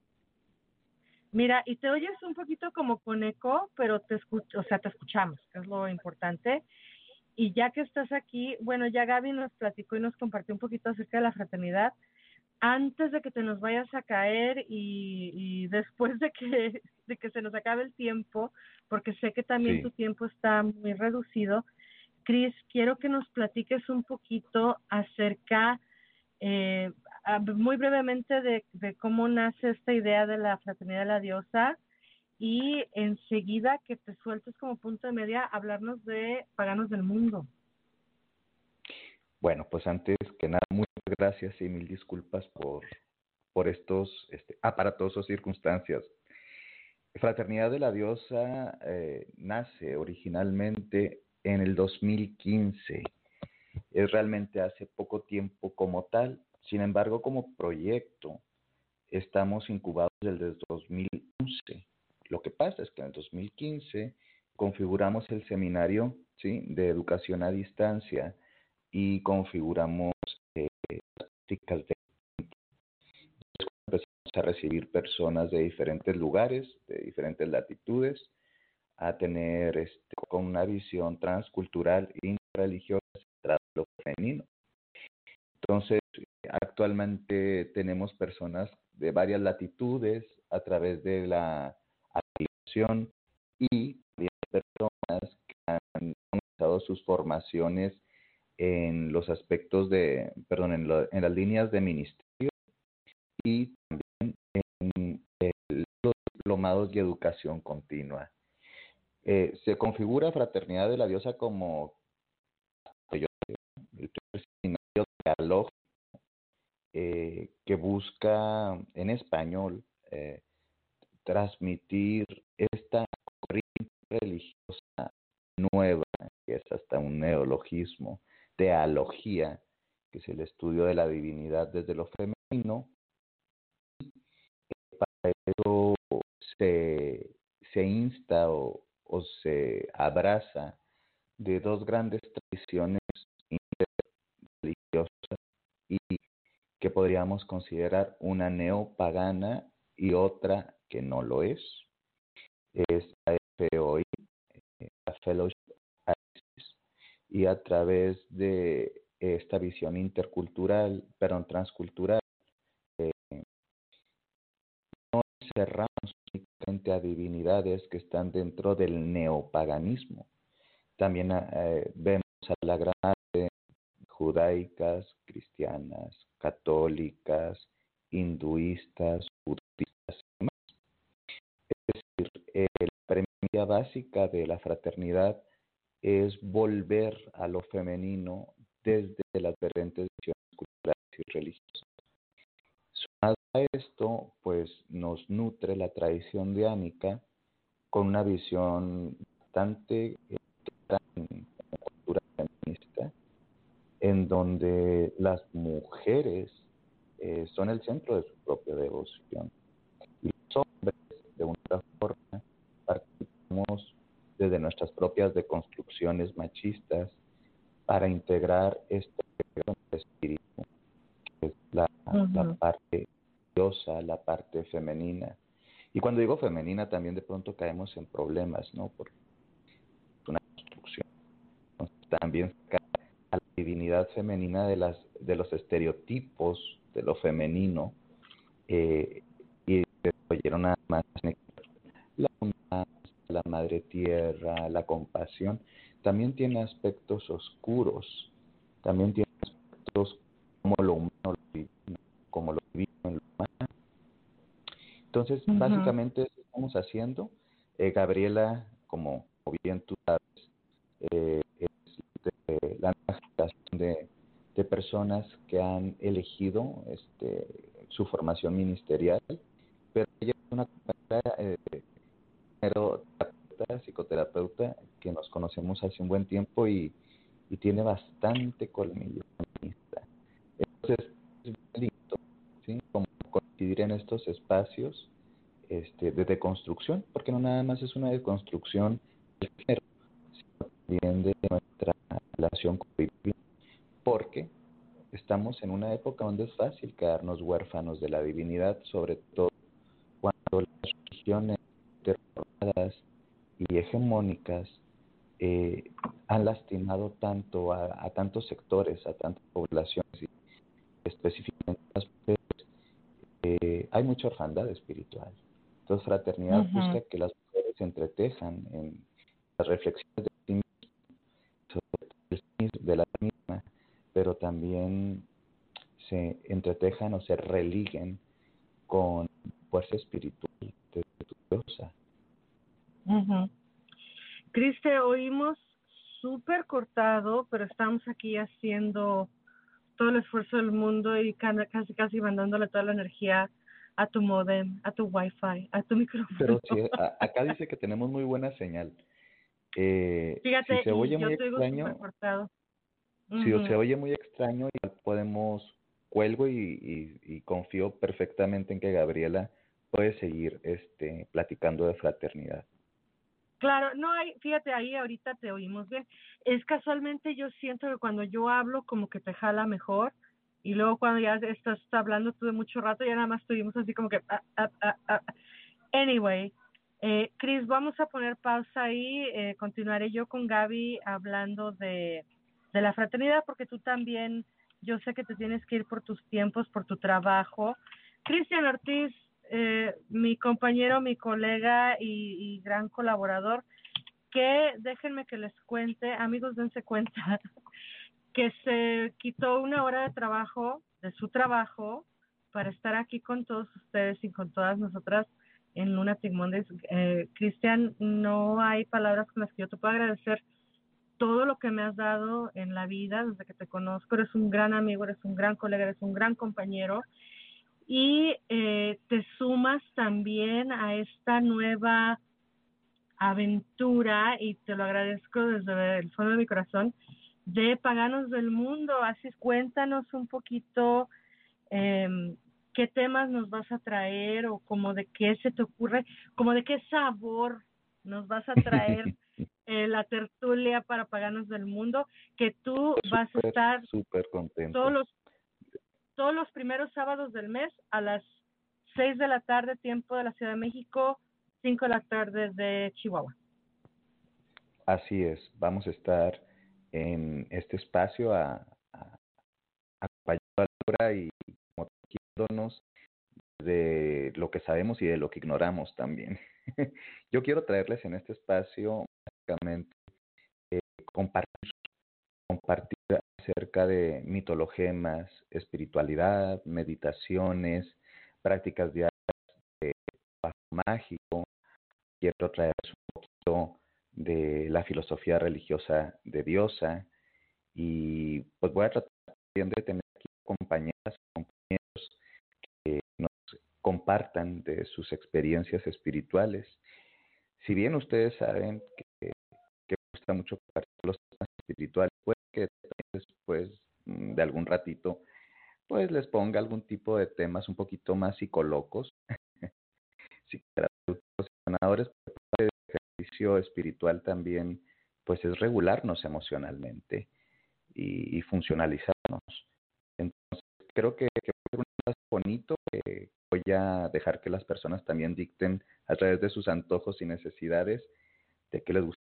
Mira, y te oyes un poquito como con eco, pero te escucho, o sea, te escuchamos, que es lo importante. Y ya que estás aquí, bueno, ya Gaby nos platicó y nos compartió un poquito acerca de la fraternidad. Antes de que te nos vayas a caer y, y después de que, de que se nos acabe el tiempo, porque sé que también Sí. tu tiempo está muy reducido, Cris, quiero que nos platiques un poquito acerca, eh, a- muy brevemente, de, de cómo nace esta idea de la fraternidad de la diosa y enseguida que te sueltes como punto de media hablarnos de paganos del mundo. Bueno, pues antes que nada, muchas gracias y mil disculpas por, por estos este, aparatosos circunstancias. Fraternidad de la Diosa eh, nace originalmente en el 2015. Es realmente hace poco tiempo como tal. Sin embargo, como proyecto, estamos incubados desde el 2011. Lo que pasa es que en el 2015 configuramos el seminario ¿sí? de educación a distancia y configuramos eh, prácticas de empezamos a recibir personas de diferentes lugares, de diferentes latitudes, a tener este, con una visión transcultural e interreligiosa centrada en lo femenino. Entonces, actualmente tenemos personas de varias latitudes a través de la aplicación y personas que han comenzado sus formaciones en los aspectos de, perdón, en, lo, en las líneas de ministerio y también en el, los diplomados y educación continua. Eh, se configura Fraternidad de la Diosa como el teológico eh, que busca en español eh, transmitir esta corriente religiosa nueva, que es hasta un neologismo, teología, que es el estudio de la divinidad desde lo femenino. Y para eso se, se insta o, o se abraza de dos grandes tradiciones religiosas y que podríamos considerar una neopagana y otra que no lo es. Es la FOI, eh, la Fellowship y a través de esta visión intercultural, perdón, transcultural, eh, no cerramos únicamente a divinidades que están dentro del neopaganismo. También eh, vemos a la gran judaicas, cristianas, católicas, hinduistas, budistas y demás. Es decir, la premisa básica de la fraternidad es volver a lo femenino desde las diferentes visiones culturales y religiosas. Sumado a esto, pues nos nutre la tradición diánica con una visión bastante eh, en donde las mujeres eh, son el centro de su propia devoción. Y los hombres, de una forma, participamos desde nuestras propias deconstrucciones machistas para integrar este espíritu, que es la, la parte diosa, la parte femenina. Y cuando digo femenina, también de pronto caemos en problemas, ¿no? Por una construcción. También a la divinidad femenina de, las, de los estereotipos de lo femenino eh, y oyeron nada más la la madre tierra, la compasión, también tiene aspectos oscuros, también tiene aspectos como lo humano, como lo divino en lo humano. Entonces, básicamente eso estamos haciendo. Eh, Gabriela, como, bien tú sabes, eh, la de de personas que han elegido este, su formación ministerial, pero ella es una eh, terapeuta, psicoterapeuta que nos conocemos hace un buen tiempo y, y tiene bastante colmillo Entonces, es lindo, ¿sí? Como coincidir en estos espacios este, de deconstrucción, porque no nada más es una deconstrucción del género, sino también de nuestra relación con porque estamos en una época donde es fácil quedarnos huérfanos de la divinidad, sobre todo cuando las religiones terroradas y hegemónicas eh, han lastimado tanto a, tantos sectores, a tantas poblaciones y específicamente las mujeres, eh, hay mucha orfandad espiritual. Entonces, fraternidad busca que las mujeres se entretejan en las reflexiones de sí mismas, de la misma, pero también se entretejan o se religuen con fuerza espiritual de Diosa. Criste, oímos súper cortado, pero estamos aquí haciendo todo el esfuerzo del mundo y casi casi mandándole toda la energía a tu modem, a tu wifi, a tu micrófono. Pero sí, acá dice que tenemos muy buena señal. Eh, Fíjate, si se oye muy extraño, si se oye muy extraño, ya podemos, cuelgo y, y, confío perfectamente en que Gabriela puede seguir este, platicando de fraternidad. Claro, no hay, fíjate ahí ahorita te oímos bien. Es casualmente yo siento que cuando yo hablo como que te jala mejor y luego cuando ya estás hablando tú de mucho rato ya nada más estuvimos así como que ah, ah, ah, anyway, eh, Chris, vamos a poner pausa ahí, eh, continuaré yo con Gaby hablando de de la fraternidad, porque tú también, yo sé que te tienes que ir por tus tiempos, por tu trabajo. Cristian Ortiz, eh, mi compañero, mi colega y, gran colaborador, que déjenme que les cuente, amigos, dense cuenta, que se quitó una hora de trabajo, de su trabajo, para estar aquí con todos ustedes y con todas nosotras en Luna Mondays. Eh, Cristian, no hay palabras con las que yo te puedo agradecer todo lo que me has dado en la vida desde que te conozco. Eres un gran amigo, eres un gran colega, eres un gran compañero. Y eh, te sumas también a esta nueva aventura, y te lo agradezco desde el fondo de mi corazón, de Paganos del Mundo. Así cuéntanos un poquito eh, qué temas nos vas a traer o como de qué se te ocurre, como de qué sabor nos vas a traer eh, la tertulia para paganos del mundo, que tú vas a estar súper contento. Todos los, todos los primeros sábados del mes a las 6 de la tarde, tiempo de la Ciudad de México, 5 de la tarde de Chihuahua. Así es, vamos a estar en este espacio a, a, a y motivándonos de lo que sabemos y de lo que ignoramos también. Yo quiero traerles en este espacio eh, compartir, acerca de mitologemas, espiritualidad, meditaciones, prácticas diarias de trabajo mágico. Quiero traerles un poquito de la filosofía religiosa de Diosa Y pues voy a tratar también de tener aquí compañeras, compañeros que nos compartan de sus experiencias espirituales. Si bien ustedes saben que, gusta mucho los temas espirituales, puede que después mm, de algún ratito pues les ponga algún tipo de temas un poquito más psicolocos, psicoterapeutas, el ejercicio espiritual también pues es regularnos emocionalmente y, funcionalizarnos. Entonces creo que, que es un bonito que voy a dejar que las personas también dicten a través de sus antojos y necesidades de qué les gustaría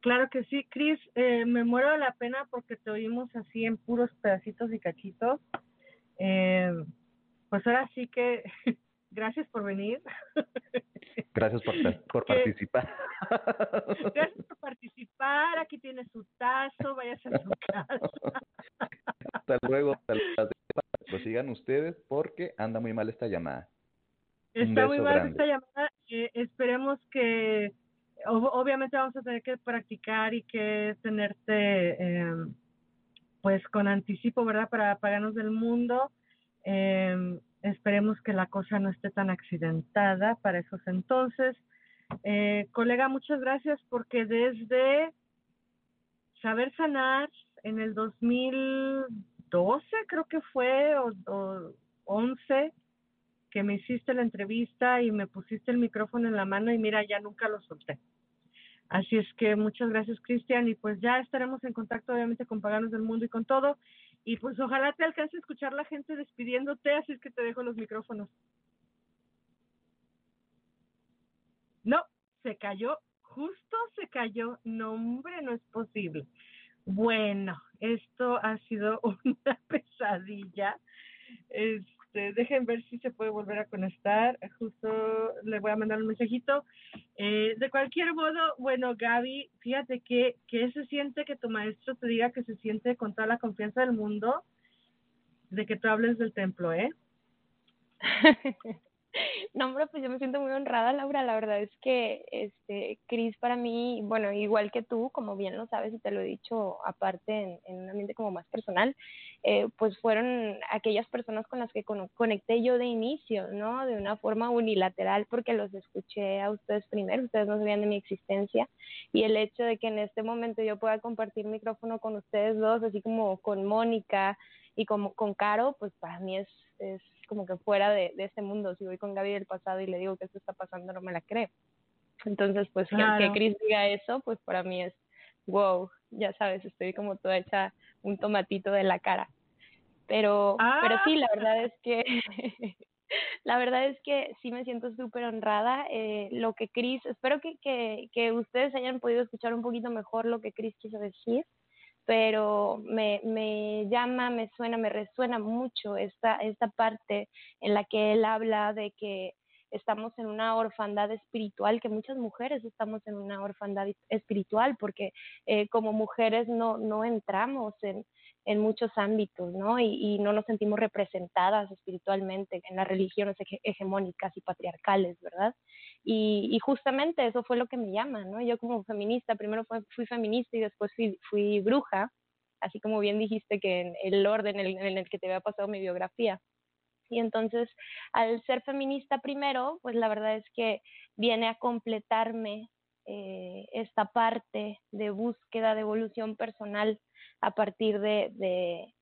Claro que sí, Cris, eh, me muero de la pena porque te oímos así en puros pedacitos y cachitos. Eh, pues ahora sí que gracias por venir. Gracias por, por participar. Gracias por participar. Aquí tiene su tazo, váyase a su casa. Hasta luego. Hasta luego. Prosigan ustedes porque anda muy mal esta llamada. Está muy mal esta llamada. Eh, esperemos que obviamente vamos a tener que practicar y que tenerte eh, pues con anticipo, ¿verdad? Para apagarnos del mundo. Eh, esperemos que la cosa no esté tan accidentada para esos entonces. Eh, colega, muchas gracias porque desde Saber Sanar en el 2012 creo que fue o, o 11 que me hiciste la entrevista y me pusiste el micrófono en la mano y mira, ya nunca lo solté. Así es que muchas gracias, Cristian, y pues ya estaremos en contacto, obviamente, con Paganos del Mundo y con todo. Y pues ojalá te alcance a escuchar la gente despidiéndote, así es que te dejo los micrófonos. No, se cayó, justo se cayó. No, hombre, no es posible. Bueno, esto ha sido una pesadilla. Este, este, dejen ver si se puede volver a conectar. Justo le voy a mandar un mensajito. Eh, de cualquier modo, bueno, Gaby, fíjate que, que se siente que tu maestro te diga que se siente con toda la confianza del mundo de que tú hables del templo, ¿eh? No, hombre, pues yo me siento muy honrada, Laura. La verdad es que, este, Cris para mí, bueno, igual que tú, como bien lo sabes y te lo he dicho aparte en, un ambiente como más personal, eh, pues fueron aquellas personas con las que conecté yo de inicio, ¿no? De una forma unilateral, porque los escuché a ustedes primero, ustedes no sabían de mi existencia, y el hecho de que en este momento yo pueda compartir micrófono con ustedes dos, así como con Mónica y como con Caro, pues para mí es, es como que fuera de, de este mundo. Si voy con Gaby del pasado y le digo que esto está pasando, no me la creo. Entonces, pues claro. que, que Chris diga eso, pues para mí es wow, ya sabes, estoy como toda hecha un tomatito de la cara. Pero, ah. pero sí, la verdad es que la verdad es que sí me siento súper honrada. Eh, lo que Chris, espero que, que, que ustedes hayan podido escuchar un poquito mejor lo que Chris quiso decir pero me, me llama, me suena, me resuena mucho esta, esta parte en la que él habla de que estamos en una orfandad espiritual, que muchas mujeres estamos en una orfandad espiritual, porque eh, como mujeres no, no entramos en, en muchos ámbitos, ¿no? Y, y, no nos sentimos representadas espiritualmente en las religiones hegemónicas y patriarcales, ¿verdad? Y, y, justamente eso fue lo que me llama, ¿no? Yo como feminista, primero fui, feminista y después fui, fui, bruja, así como bien dijiste que en el orden en el, en el que te había pasado mi biografía. Y entonces, al ser feminista primero, pues la verdad es que viene a completarme eh, esta parte de búsqueda de evolución personal a partir de, de,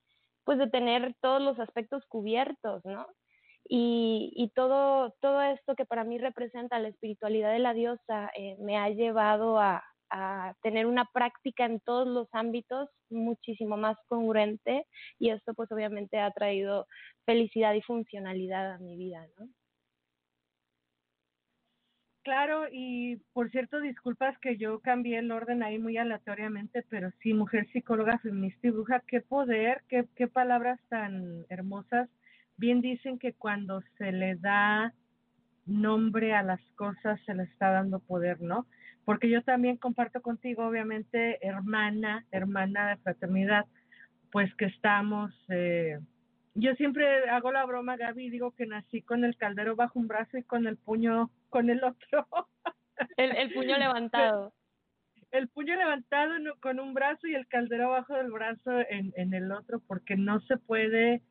pues de tener todos los aspectos cubiertos, ¿no? Y, y todo, todo esto que para mí representa la espiritualidad de la diosa eh, me ha llevado a, a tener una práctica en todos los ámbitos muchísimo más congruente y esto pues obviamente ha traído felicidad y funcionalidad a mi vida, ¿no? Claro, y por cierto, disculpas que yo cambié el orden ahí muy aleatoriamente, pero sí, mujer psicóloga, feminista y bruja, qué poder, qué, qué palabras tan hermosas. Bien dicen que cuando se le da nombre a las cosas se le está dando poder, ¿no? Porque yo también comparto contigo, obviamente, hermana, hermana de fraternidad, pues que estamos, eh, yo siempre hago la broma, Gaby, y digo que nací con el caldero bajo un brazo y con el puño con el otro. El, el puño levantado. el puño levantado con un brazo y el caldero abajo del brazo en, en el otro, porque no se puede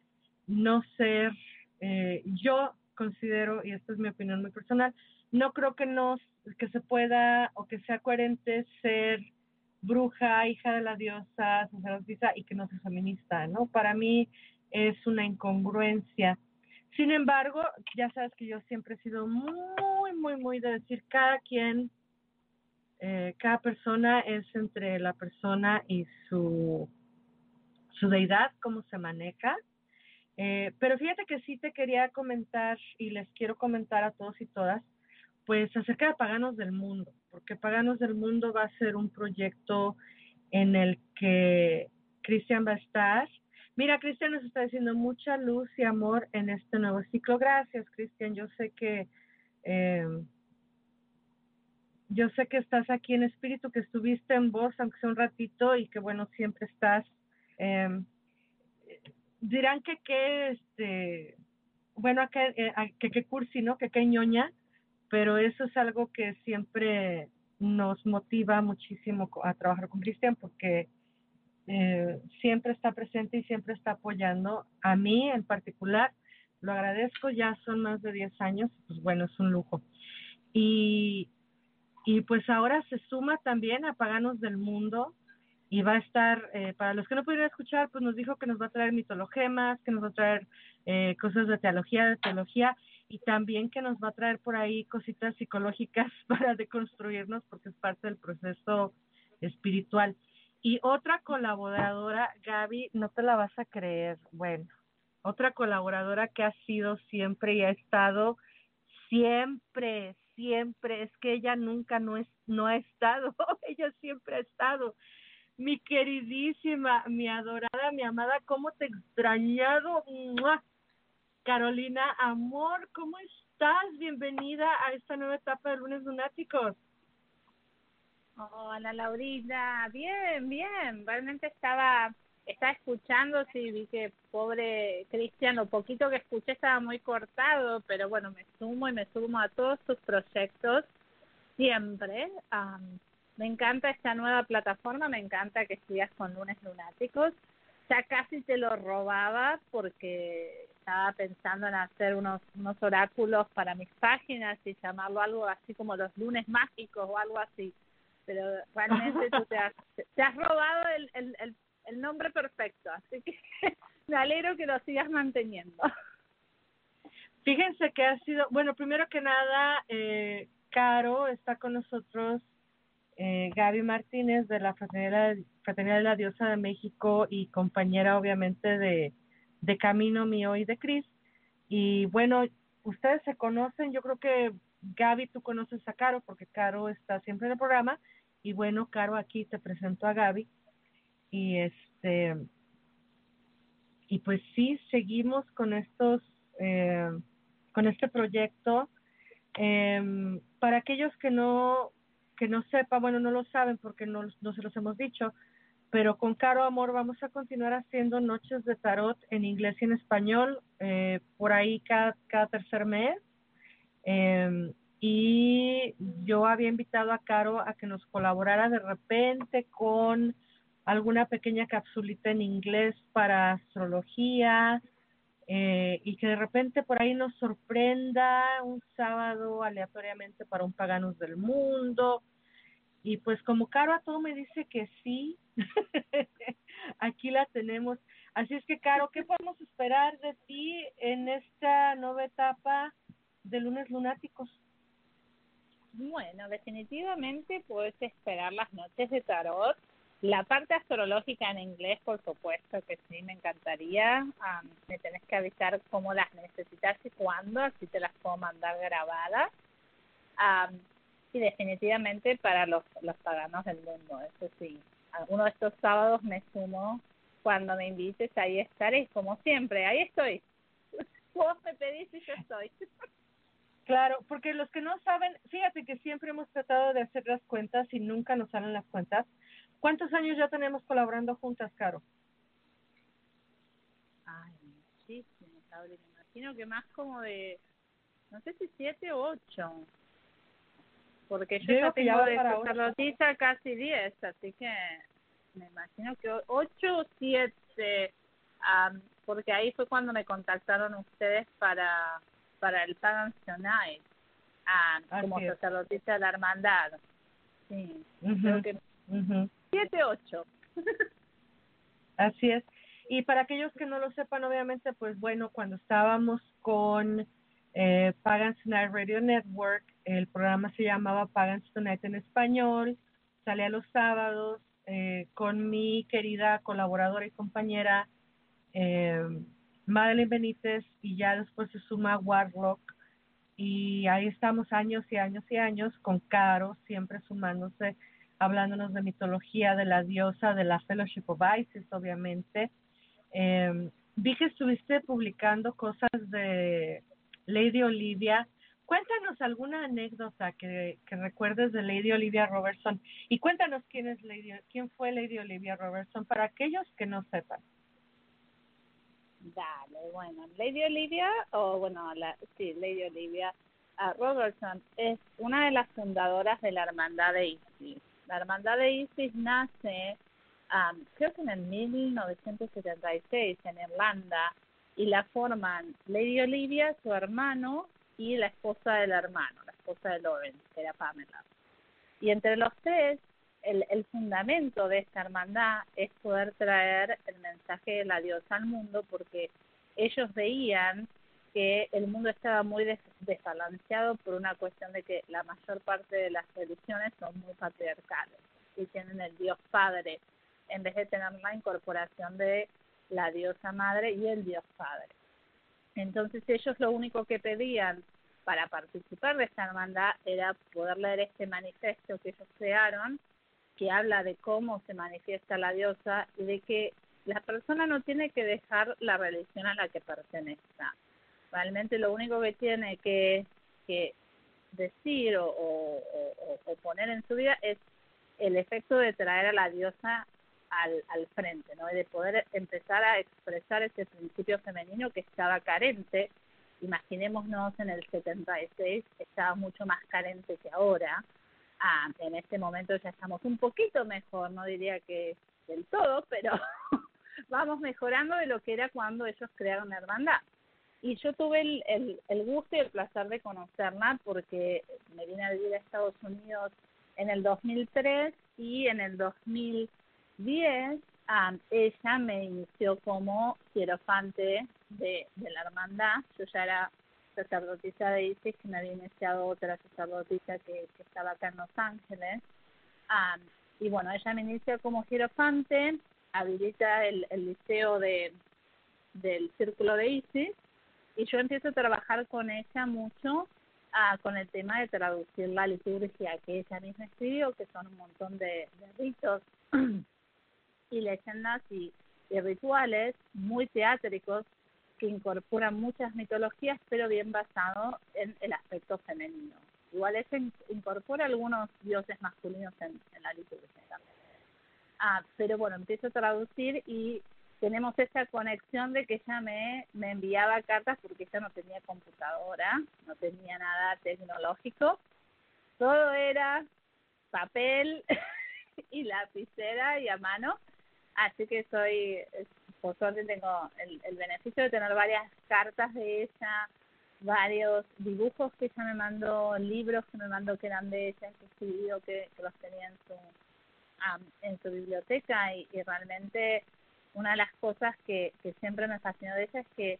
no ser, eh, yo considero, y esta es mi opinión muy personal, no creo que no, que se pueda o que sea coherente ser bruja, hija de la diosa, sacerdotisa y que no sea feminista, ¿no? Para mí es una incongruencia. Sin embargo, ya sabes que yo siempre he sido muy, muy, muy de decir cada quien, eh, cada persona es entre la persona y su, su deidad, cómo se maneja. Eh, pero fíjate que sí te quería comentar y les quiero comentar a todos y todas, pues acerca de Paganos del Mundo, porque Paganos del Mundo va a ser un proyecto en el que Cristian va a estar. Mira, Cristian nos está diciendo mucha luz y amor en este nuevo ciclo. Gracias, Cristian. Yo sé que eh, yo sé que estás aquí en espíritu, que estuviste en voz, aunque sea un ratito, y que bueno, siempre estás. Eh, dirán que qué, este, bueno, que, eh, que qué cursi, ¿no? Que qué ñoña, pero eso es algo que siempre nos motiva muchísimo a trabajar con Cristian porque eh, siempre está presente y siempre está apoyando a mí en particular. Lo agradezco, ya son más de 10 años, pues bueno, es un lujo. Y, y pues ahora se suma también a Paganos del Mundo, y va a estar, eh, para los que no pudieron escuchar, pues nos dijo que nos va a traer mitologemas, que nos va a traer eh, cosas de teología, de teología, y también que nos va a traer por ahí cositas psicológicas para deconstruirnos, porque es parte del proceso espiritual. Y otra colaboradora, Gaby, no te la vas a creer, bueno, otra colaboradora que ha sido siempre y ha estado siempre, siempre, es que ella nunca no, es, no ha estado, ella siempre ha estado mi queridísima, mi adorada, mi amada, ¿cómo te he extrañado? Carolina, amor, ¿cómo estás? Bienvenida a esta nueva etapa de Lunes Lunáticos. Hola, Laurita. Bien, bien. Realmente estaba estaba escuchando, sí, vi que pobre Cristian, lo poquito que escuché estaba muy cortado, pero bueno, me sumo y me sumo a todos tus proyectos siempre. Me encanta esta nueva plataforma, me encanta que estudias con lunes lunáticos. Ya casi te lo robaba porque estaba pensando en hacer unos, unos oráculos para mis páginas y llamarlo algo así como los lunes mágicos o algo así. Pero realmente tú te has, te has robado el, el, el, el nombre perfecto, así que me alegro que lo sigas manteniendo. Fíjense que ha sido, bueno, primero que nada, eh, Caro está con nosotros eh, Gaby Martínez de la Fraternidad, Fraternidad de la Diosa de México y compañera obviamente de, de Camino Mío y de Cris. Y bueno, ustedes se conocen, yo creo que Gaby tú conoces a Caro porque Caro está siempre en el programa. Y bueno, Caro aquí te presento a Gaby. Y este y pues sí seguimos con estos eh, con este proyecto. Eh, para aquellos que no que no sepa, bueno, no lo saben porque no, no se los hemos dicho, pero con Caro Amor vamos a continuar haciendo noches de tarot en inglés y en español eh, por ahí cada, cada tercer mes. Eh, y yo había invitado a Caro a que nos colaborara de repente con alguna pequeña capsulita en inglés para astrología eh, y que de repente por ahí nos sorprenda un sábado aleatoriamente para un paganos del mundo. Y pues como Caro a todo me dice que sí, aquí la tenemos. Así es que Caro, ¿qué podemos esperar de ti en esta nueva etapa de lunes lunáticos? Bueno, definitivamente puedes esperar las noches de tarot la parte astrológica en inglés, por supuesto que sí, me encantaría. me tenés que avisar cómo las necesitas y cuándo, así te las puedo mandar grabadas. y definitivamente para los, los paganos del mundo, eso sí. Uno de estos sábados me sumo cuando me invites, ahí estaré, como siempre, ahí estoy. Vos me pedís y yo estoy. Claro, porque los que no saben, fíjate que siempre hemos tratado de hacer las cuentas y nunca nos salen las cuentas. ¿Cuántos años ya tenemos colaborando juntas, Caro? Ay, muchísimo, Me imagino que más como de, no sé si siete o ocho. porque yo, Yo ya ya tengo va de ocho. sacerdotisa casi 10, así que me imagino que 8 o 7, porque ahí fue cuando me contactaron ustedes para para el Pagan Tonight, ah, como sacerdotisa de la hermandad. Sí, creo que. 7, 8. Así es. Y para aquellos que no lo sepan, obviamente, pues bueno, cuando estábamos con eh, Pagans Tonight Radio Network, el programa se llamaba Pagans Tonight en español, salía los sábados eh, con mi querida colaboradora y compañera eh, Madeline Benítez y ya después se suma Warlock y ahí estamos años y años y años con Caro, siempre sumándose, hablándonos de mitología, de la diosa, de la Fellowship of Isis, obviamente. Eh, vi que estuviste publicando cosas de Lady Olivia. Cuéntanos alguna anécdota que, recuerdes de Lady Olivia Robertson y cuéntanos quién es Lady, quién fue Lady Olivia Robertson para aquellos que no sepan. Dale, bueno, Lady Olivia, o bueno, la, sí, Lady Olivia ah, Robertson es una de las fundadoras de la Hermandad de Isis. La Hermandad de Isis nace, am, creo que en el 1976 en Irlanda, y la forman Lady Olivia, su hermano, y la esposa del hermano, la esposa de Lawrence, que era Pamela. Y entre los tres, el, el fundamento de esta hermandad es poder traer el mensaje de la diosa al mundo porque ellos veían que el mundo estaba muy des- desbalanceado por una cuestión de que la mayor parte de las religiones son muy patriarcales y tienen el dios padre en vez de tener la incorporación de la diosa madre y el dios padre. Entonces ellos lo único que pedían para participar de esta hermandad era poder leer este manifiesto que ellos crearon, que habla de cómo se manifiesta la diosa y de que la persona no tiene que dejar la religión a la que pertenezca. Realmente lo único que tiene que, decir o- o poner en su vida es el efecto de traer a la diosa al, al frente, ¿no? Y de poder empezar a expresar ese principio femenino que estaba carente. Imaginémonos en el 76, estaba mucho más carente que ahora. Ah, en este momento ya estamos un poquito mejor, no diría que del todo, pero vamos mejorando de lo que era cuando ellos crearon la hermandad. Y yo tuve el, el, el gusto y el placer de conocerla porque me vine a vivir a Estados Unidos en el 2003 y en el 2010 am, ella me inició como hierofante de, de la hermandad. Yo ya era sacerdotisa de Isis, que me había iniciado otra sacerdotisa que, estaba acá en Los Ángeles. Am, y bueno, ella me inicia como hierofante, habilita el, el liceo de del círculo de Isis y yo empiezo a trabajar con ella mucho ah, con el tema de traducir la liturgia que ella misma escribió, que son un montón de, ritos y leyendas y, rituales muy teátricos que incorporan muchas mitologías, pero bien basado en el aspecto femenino. Igual ella in- incorpora algunos dioses masculinos en, en la liturgia también. Ah, pero bueno, empiezo a traducir y tenemos esa conexión de que ella me, me enviaba cartas porque ella no tenía computadora, no tenía nada tecnológico, todo era papel y lapicera y a mano, así que soy, por suerte tengo el, beneficio de tener varias cartas de ella, varios dibujos que ella me mandó, libros que me mandó que eran de ella, que escribió, que, que los tenía en su, am, en su biblioteca y realmente una de las cosas que, que siempre me fascinó de ella es que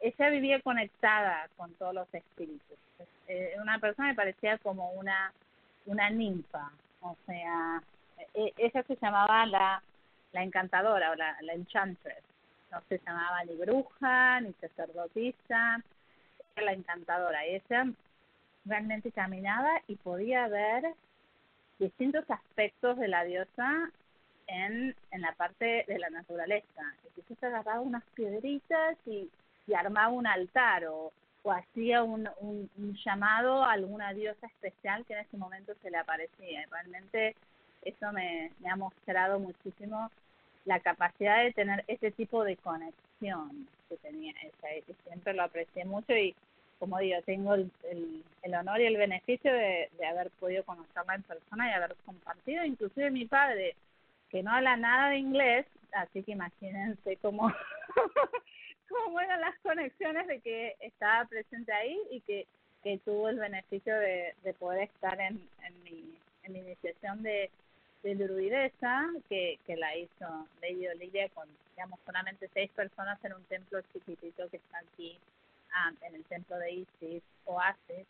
ella vivía conectada con todos los espíritus. Eh, una persona me parecía como una una ninfa, o sea, e- ella se llamaba la, la encantadora o la, la enchantress, no se llamaba ni bruja ni sacerdotisa, era la encantadora. Y ella realmente caminaba y podía ver distintos aspectos de la diosa en, en la parte de la naturaleza. Quizás agarraba unas piedritas y, y armaba un altar o, o hacía un, un, llamado a alguna diosa especial que en ese momento se le aparecía. Y realmente eso me, ha mostrado muchísimo la capacidad de tener ese tipo de conexión que tenía ella y siempre lo aprecié mucho y como digo, tengo el, el, honor y el beneficio de, de haber podido conocerla en persona y haber compartido, inclusive mi padre, que no habla nada de inglés, así que imagínense cómo, cómo eran las conexiones de que estaba presente ahí y que, que tuvo el beneficio de, de poder estar en, en, mi, en mi iniciación de, de druidesa, que, que la hizo Lady Olivia con, digamos, solamente seis personas en un templo chiquitito que está aquí en el templo de Isis, Oasis,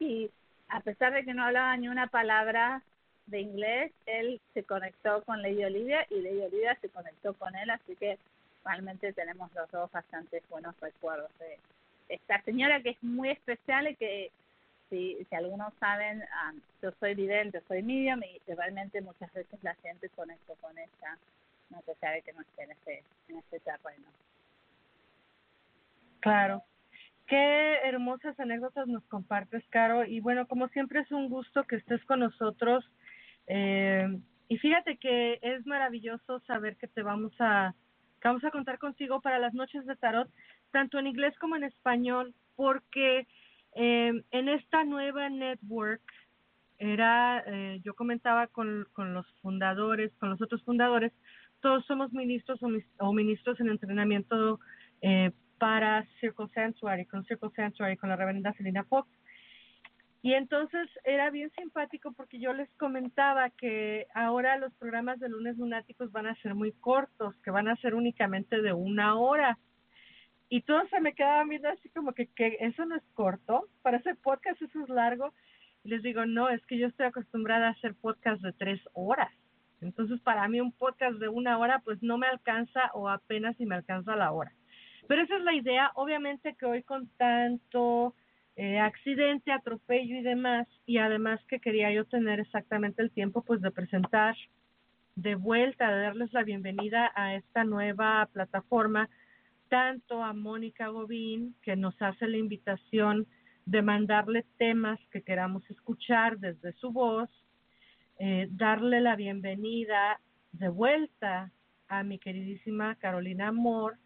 y a pesar de que no hablaba ni una palabra de inglés, él se conectó con Lady Olivia y Lady Olivia se conectó con él, así que realmente tenemos los dos bastante buenos recuerdos de esta señora que es muy especial y que si, si algunos saben, yo soy vidente, soy medium y realmente muchas veces la gente conectó con ella, no se sabe que no esté en este, en este terreno. Claro. Qué hermosas anécdotas nos compartes, Caro. Y bueno, como siempre es un gusto que estés con nosotros. Eh, y fíjate que es maravilloso saber que te vamos a, vamos a contar contigo para las noches de tarot, tanto en inglés como en español, porque eh, en esta nueva network era, eh, yo comentaba con, con los fundadores, con los otros fundadores, todos somos ministros o, ministros en entrenamiento eh, para Circle Sanctuary, con Circle Sanctuary, con la reverenda Selina Fox. Y entonces era bien simpático porque yo les comentaba que ahora los programas de lunes lunáticos van a ser muy cortos, que van a ser únicamente de una hora. Y todos se me quedaban viendo así como que, que eso no es corto, para hacer podcast eso es largo. Y les digo, no, es que yo estoy acostumbrada a hacer podcast de tres horas. Entonces para mí un podcast de una hora pues no me alcanza o apenas si me alcanza la hora. Pero esa es la idea, obviamente que hoy con tanto eh, accidente, atropello y demás, y además que quería yo tener exactamente el tiempo pues de presentar de vuelta, de darles la bienvenida a esta nueva plataforma, tanto a Mónica Gobín, que nos hace la invitación de mandarle temas que queramos escuchar desde su voz, eh, darle la bienvenida de vuelta a mi queridísima Carolina Amor,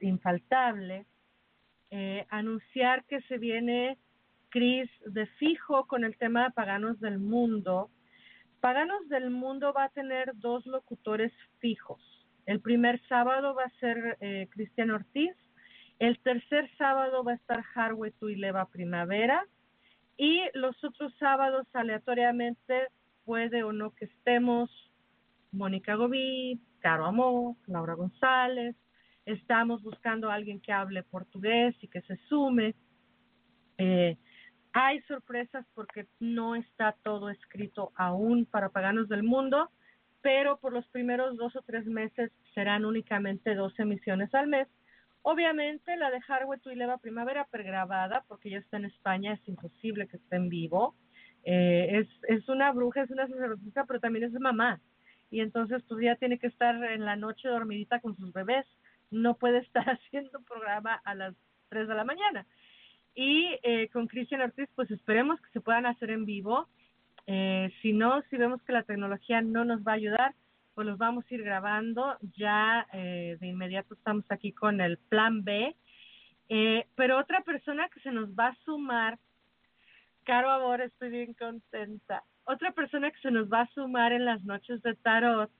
infaltable, eh, anunciar que se viene Cris de fijo con el tema de Paganos del Mundo. Paganos del Mundo va a tener dos locutores fijos. El primer sábado va a ser eh, Cristian Ortiz, el tercer sábado va a estar Harwe Leva Primavera y los otros sábados aleatoriamente puede o no que estemos Mónica Gobí, Caro Amor, Laura González, estamos buscando a alguien que hable portugués y que se sume. Eh, hay sorpresas porque no está todo escrito aún para Paganos del Mundo, pero por los primeros dos o tres meses serán únicamente dos emisiones al mes. Obviamente la de Harwe y Leva Primavera pregrabada, porque ya está en España, es imposible que esté en vivo. Eh, es, es una bruja, es una sacerdotisa, pero también es mamá. Y entonces pues ya tiene que estar en la noche dormidita con sus bebés no puede estar haciendo programa a las 3 de la mañana. Y eh, con Cristian Ortiz, pues esperemos que se puedan hacer en vivo. Eh, si no, si vemos que la tecnología no nos va a ayudar, pues los vamos a ir grabando. Ya eh, de inmediato estamos aquí con el plan B. pero otra persona que se nos va a sumar, Caro Amor, estoy bien contenta. Otra persona que se nos va a sumar en las noches de tarot,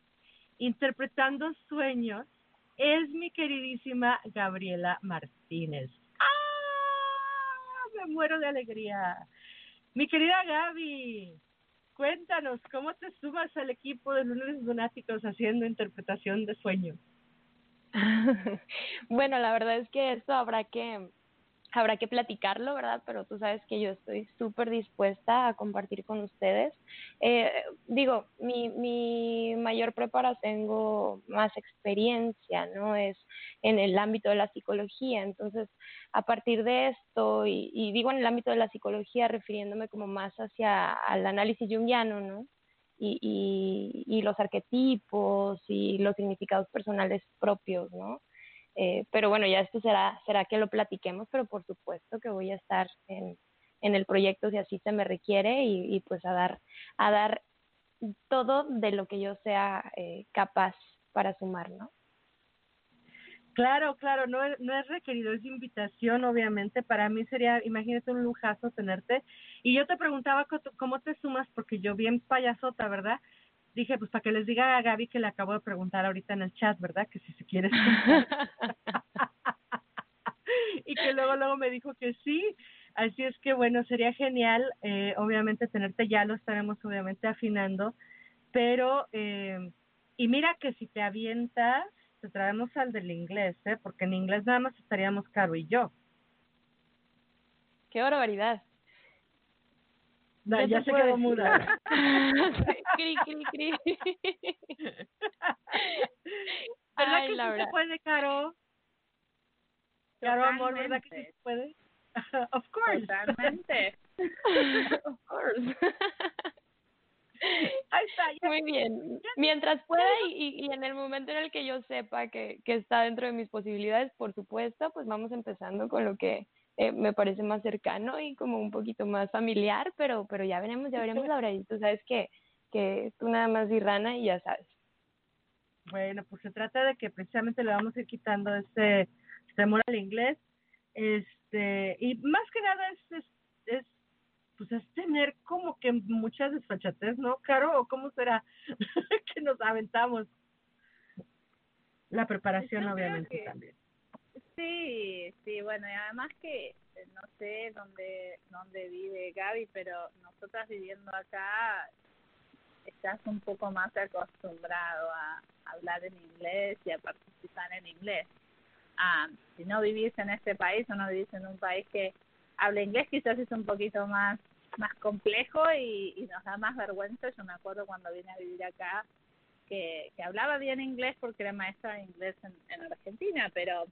interpretando sueños, es mi queridísima Gabriela Martínez. ¡Ah! Me muero de alegría. Mi querida Gaby, cuéntanos, ¿cómo te sumas al equipo de Lunes Lunáticos haciendo interpretación de sueños? bueno, la verdad es que esto habrá que habrá que platicarlo, ¿verdad? Pero tú sabes que yo estoy súper dispuesta a compartir con ustedes. Eh, digo, mi, mi mayor preparación, tengo más experiencia, ¿no? Es en el ámbito de la psicología. Entonces, a partir de esto, y, y digo en el ámbito de la psicología, refiriéndome como más hacia el análisis junguiano, ¿no? Y, y, y los arquetipos y los significados personales propios, ¿no? Eh, pero bueno, ya esto será, será que lo platiquemos, pero por supuesto que voy a estar en, en el proyecto si así se me requiere y, y pues a dar, a dar todo de lo que yo sea eh, capaz para sumar, ¿no? Claro, claro, no es, no es requerido, es invitación, obviamente. Para mí sería, imagínate un lujazo tenerte. Y yo te preguntaba cómo te sumas, porque yo bien payasota, ¿verdad? Dije, pues para que les diga a Gaby que le acabo de preguntar ahorita en el chat, ¿verdad? Que si se quiere y que luego, luego me dijo que sí. Así es que, bueno, sería genial, eh, obviamente, tenerte ya, lo estaremos obviamente afinando. Pero, eh, y mira que si te avientas, te traemos al del inglés, ¿eh? Porque en inglés nada más estaríamos Caro y yo. Qué barbaridad. No, ¿Qué ya se quedó muda. cri, cri, cri. ¿Verdad Ay, que sí Laura. se puede, Caro? Caro, amor, ¿verdad que sí se puede? of course. Totalmente. Of course. Ahí está, ya. Muy bien. Mientras pueda y, y, y en el momento en el que yo sepa que, que está dentro de mis posibilidades, por supuesto, pues vamos empezando con lo que eh, me parece más cercano y como un poquito más familiar, pero pero ya veremos, ya veremos, Laura. Y tú sabes que, que tú nada más y rana y ya sabes. Bueno, pues se trata de que precisamente le vamos a ir quitando este temor al inglés. Este, y más que nada es, es, es pues es tener como que mucha desfachatez, ¿no, Caro? ¿O cómo será que nos aventamos? La preparación, Yo creo obviamente, que- también. Sí, sí, bueno, y además que eh, no sé dónde dónde vive Gaby, pero nosotras viviendo acá estás un poco más acostumbrado a hablar en inglés y a participar en inglés. Ah, si no vivís en este país o no vivís en un país que habla inglés, quizás es un poquito más más complejo y, y nos da más vergüenza. Yo me acuerdo cuando vine a vivir acá que, que hablaba bien inglés porque era maestra de inglés en, en Argentina, pero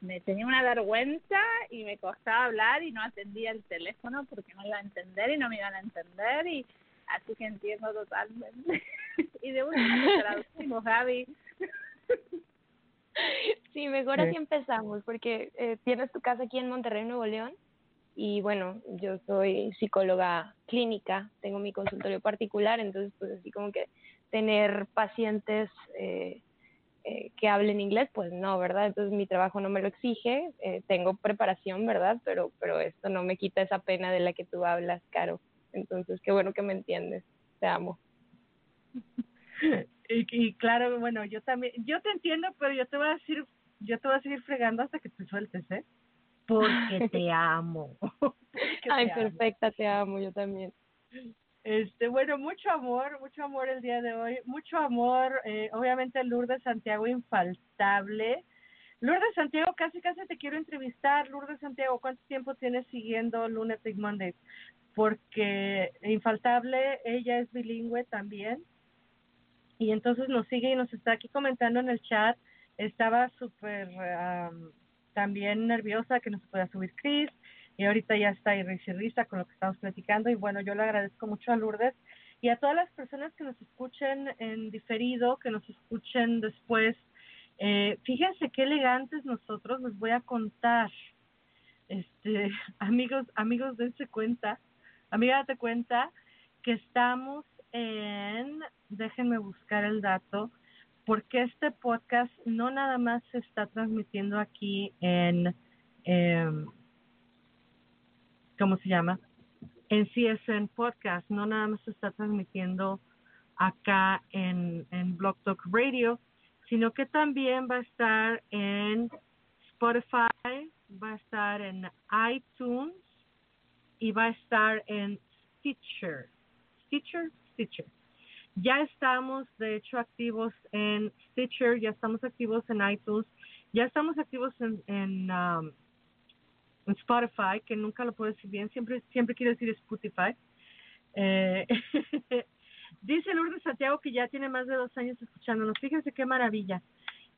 me tenía una vergüenza y me costaba hablar y no atendía el teléfono porque no iba a entender y no me iban a entender y así que entiendo totalmente. y de última te traducimos, Gaby. Sí, mejor Sí. así empezamos, porque eh, tienes tu casa aquí en Monterrey, Nuevo León, y bueno, yo soy psicóloga clínica, tengo mi consultorio particular, entonces pues así como que tener pacientes eh, eh, que hablen inglés, pues no, ¿verdad? Entonces mi trabajo no me lo exige, eh, tengo preparación, ¿verdad? Pero, pero esto no me quita esa pena de la que tú hablas, Caro. Entonces, qué bueno que me entiendes, te amo. Y, y claro, bueno, yo también, yo te entiendo, pero yo te voy a decir, yo te voy a seguir fregando hasta que te sueltes, ¿eh? Porque te amo. Porque Ay, te amo. perfecta, te amo, yo también. Este, bueno, mucho amor, mucho amor el día de hoy, mucho amor, eh, obviamente Lourdes Santiago infaltable. Lourdes Santiago, casi casi te quiero entrevistar. Lourdes Santiago, ¿cuánto tiempo tienes siguiendo Lunatic Mondays? Porque infaltable, ella es bilingüe también. Y entonces nos sigue y nos está aquí comentando en el chat. Estaba súper am, también nerviosa que no se pueda subir Chris y ahorita ya está y y risa con lo que estamos platicando y bueno, yo le agradezco mucho a Lourdes y a todas las personas que nos escuchen en diferido, que nos escuchen después. Eh, fíjense qué elegantes nosotros, les voy a contar. Este, amigos, amigos, dense cuenta, amiga, date cuenta que estamos en, déjenme buscar el dato, porque este podcast no nada más se está transmitiendo aquí en, em, ¿cómo se llama? En CSN Podcast, no nada más se está transmitiendo acá en, en Blog Talk Radio, sino que también va a estar en Spotify, va a estar en iTunes y va a estar en Stitcher. Stitcher, Stitcher. Ya estamos, de hecho, activos en Stitcher, ya estamos activos en iTunes, ya estamos activos en, en, um, Spotify, que nunca lo puedo decir bien, siempre, siempre quiero decir Spotify. Eh, dice Lourdes Santiago que ya tiene más de dos años escuchándonos. Fíjense qué maravilla.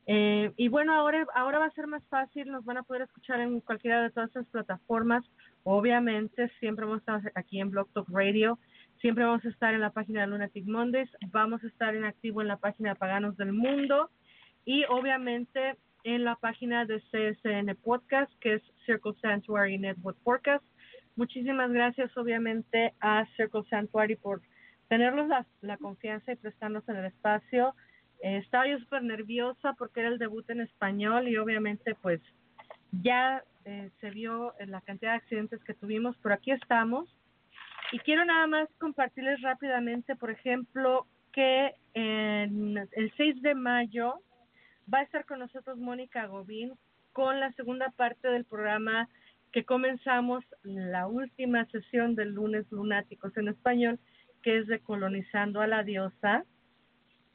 Eh, y bueno, ahora, ahora va a ser más fácil, nos van a poder escuchar en cualquiera de todas las plataformas. Obviamente, siempre vamos a estar aquí en Blog Talk Radio, siempre vamos a estar en la página de Lunatic Mondays, vamos a estar en activo en la página de Paganos del Mundo y obviamente en la página de CSN Podcast, que es Circle Sanctuary Network Podcast. Muchísimas gracias, obviamente, a Circle Sanctuary por tenernos la, confianza y prestarnos en el espacio. Eh, estaba yo súper nerviosa porque era el debut en español y obviamente pues ya eh, se vio en la cantidad de accidentes que tuvimos, pero aquí estamos. Y quiero nada más compartirles rápidamente, por ejemplo, que en el 6 de mayo va a estar con nosotros Mónica Gobín con la segunda parte del programa que comenzamos la última sesión del lunes lunáticos en español, que es de colonizando a la diosa.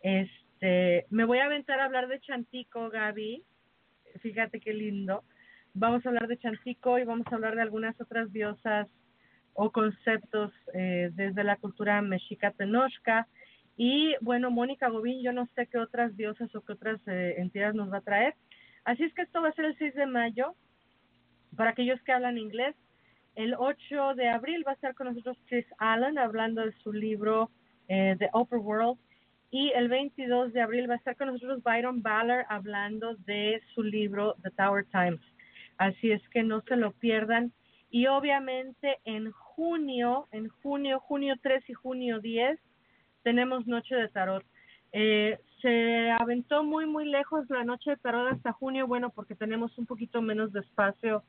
Este, me voy a aventar a hablar de Chantico, Gaby. Fíjate qué lindo. Vamos a hablar de Chantico y vamos a hablar de algunas otras diosas o conceptos eh, desde la cultura mexica tenochca. Y bueno, Mónica Gobín, yo no sé qué otras diosas o qué otras eh, entidades nos va a traer. Así es que esto va a ser el 6 de mayo. Para aquellos que hablan inglés, el 8 de abril va a estar con nosotros Chris Allen hablando de su libro eh, The Upper World. Y el 22 de abril va a estar con nosotros Byron Baller hablando de su libro The Tower Times. Así es que no se lo pierdan. Y obviamente en junio, en junio, junio 3 y junio 10, tenemos Noche de Tarot. Eh, se aventó muy, muy lejos la Noche de Tarot hasta junio, bueno, porque tenemos un poquito menos de espacio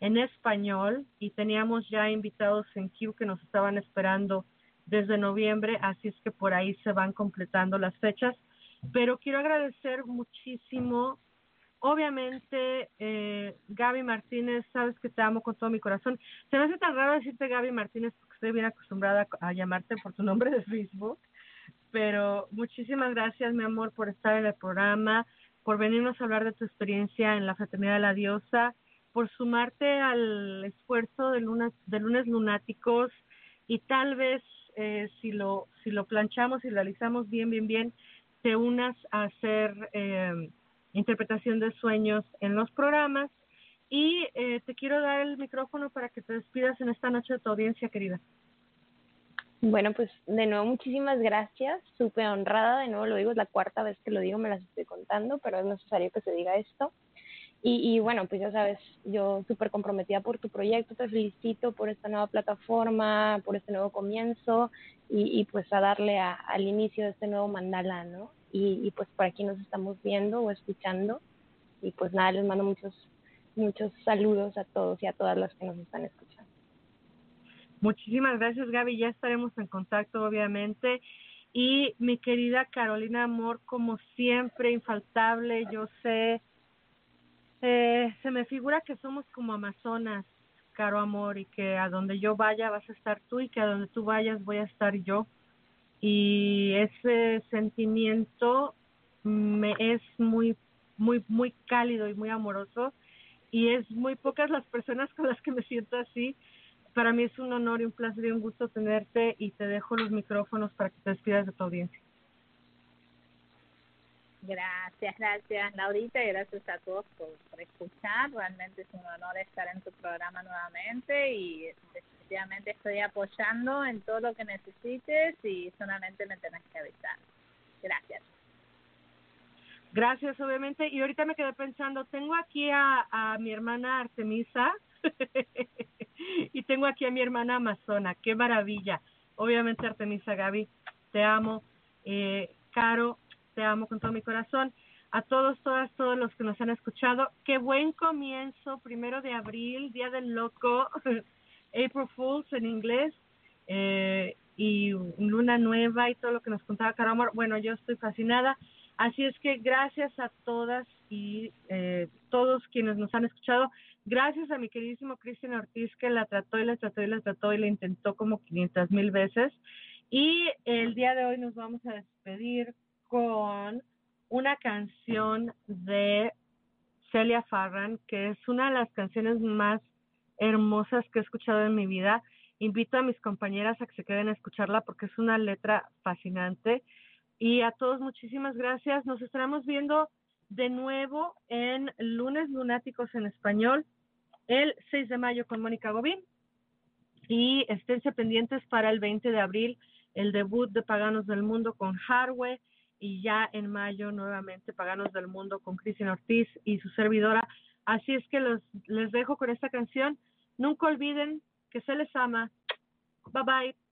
en español y teníamos ya invitados en Q que nos estaban esperando desde noviembre, así es que por ahí se van completando las fechas. Pero quiero agradecer muchísimo obviamente, eh, Gaby Martínez, sabes que te amo con todo mi corazón. Se me hace tan raro decirte Gaby Martínez porque estoy bien acostumbrada a llamarte por tu nombre de Facebook. Pero muchísimas gracias, mi amor, por estar en el programa, por venirnos a hablar de tu experiencia en la Fraternidad de la Diosa, por sumarte al esfuerzo de lunes, de lunes lunáticos y tal vez eh, si lo si lo planchamos y lo realizamos bien, bien, bien, te unas a hacer... Eh, interpretación de sueños en los programas. Y eh, te quiero dar el micrófono para que te despidas en esta noche de tu audiencia, querida. Bueno, pues de nuevo muchísimas gracias, súper honrada, de nuevo lo digo, es la cuarta vez que lo digo, me las estoy contando, pero es necesario que se diga esto. Y, y bueno, pues ya sabes, yo súper comprometida por tu proyecto, te felicito por esta nueva plataforma, por este nuevo comienzo y, y pues a darle a, al inicio de este nuevo mandala, ¿no? y, pues por aquí nos estamos viendo o escuchando. Y pues nada, les mando muchos, muchos saludos a todos y a todas las que nos están escuchando. Muchísimas gracias, Gaby. Ya estaremos en contacto, obviamente. Y mi querida Carolina Amor, como siempre, infaltable, yo sé, eh, se me figura que somos como Amazonas, Caro Amor, y que a donde yo vaya vas a estar tú y que a donde tú vayas voy a estar yo y ese sentimiento me es muy muy muy cálido y muy amoroso y es muy pocas las personas con las que me siento así. Para mí es un honor y un placer y un gusto tenerte y te dejo los micrófonos para que te despidas de tu audiencia. Gracias, gracias Laurita y gracias a todos por, por, escuchar. Realmente es un honor estar en tu programa nuevamente y definitivamente estoy apoyando en todo lo que necesites y solamente me tenés que avisar. Gracias. Gracias, obviamente. Y ahorita me quedé pensando, tengo aquí a, a mi hermana Artemisa y tengo aquí a mi hermana Amazona. Qué maravilla. Obviamente, Artemisa, Gaby, te amo. Eh, Caro, te amo con todo mi corazón. A todos, todas, todos los que nos han escuchado, qué buen comienzo, primero de abril, Día del Loco. April Fools en inglés eh, y Luna Nueva y todo lo que nos contaba Caramor. Bueno, yo estoy fascinada. Así es que gracias a todas y eh, todos quienes nos han escuchado. Gracias a mi queridísimo Cristian Ortiz que la trató y la trató y la trató y la intentó como 500 mil veces. Y el día de hoy nos vamos a despedir con una canción de Celia Farran, que es una de las canciones más hermosas que he escuchado en mi vida. Invito a mis compañeras a que se queden a escucharla porque es una letra fascinante. Y a todos muchísimas gracias. Nos estaremos viendo de nuevo en Lunes Lunáticos en Español el 6 de mayo con Mónica Gobín. Y esténse pendientes para el 20 de abril el debut de Paganos del Mundo con Harwe y ya en mayo nuevamente Paganos del Mundo con Cristian Ortiz y su servidora Así es que los, les dejo con esta canción. Nunca olviden que se les ama. Bye bye.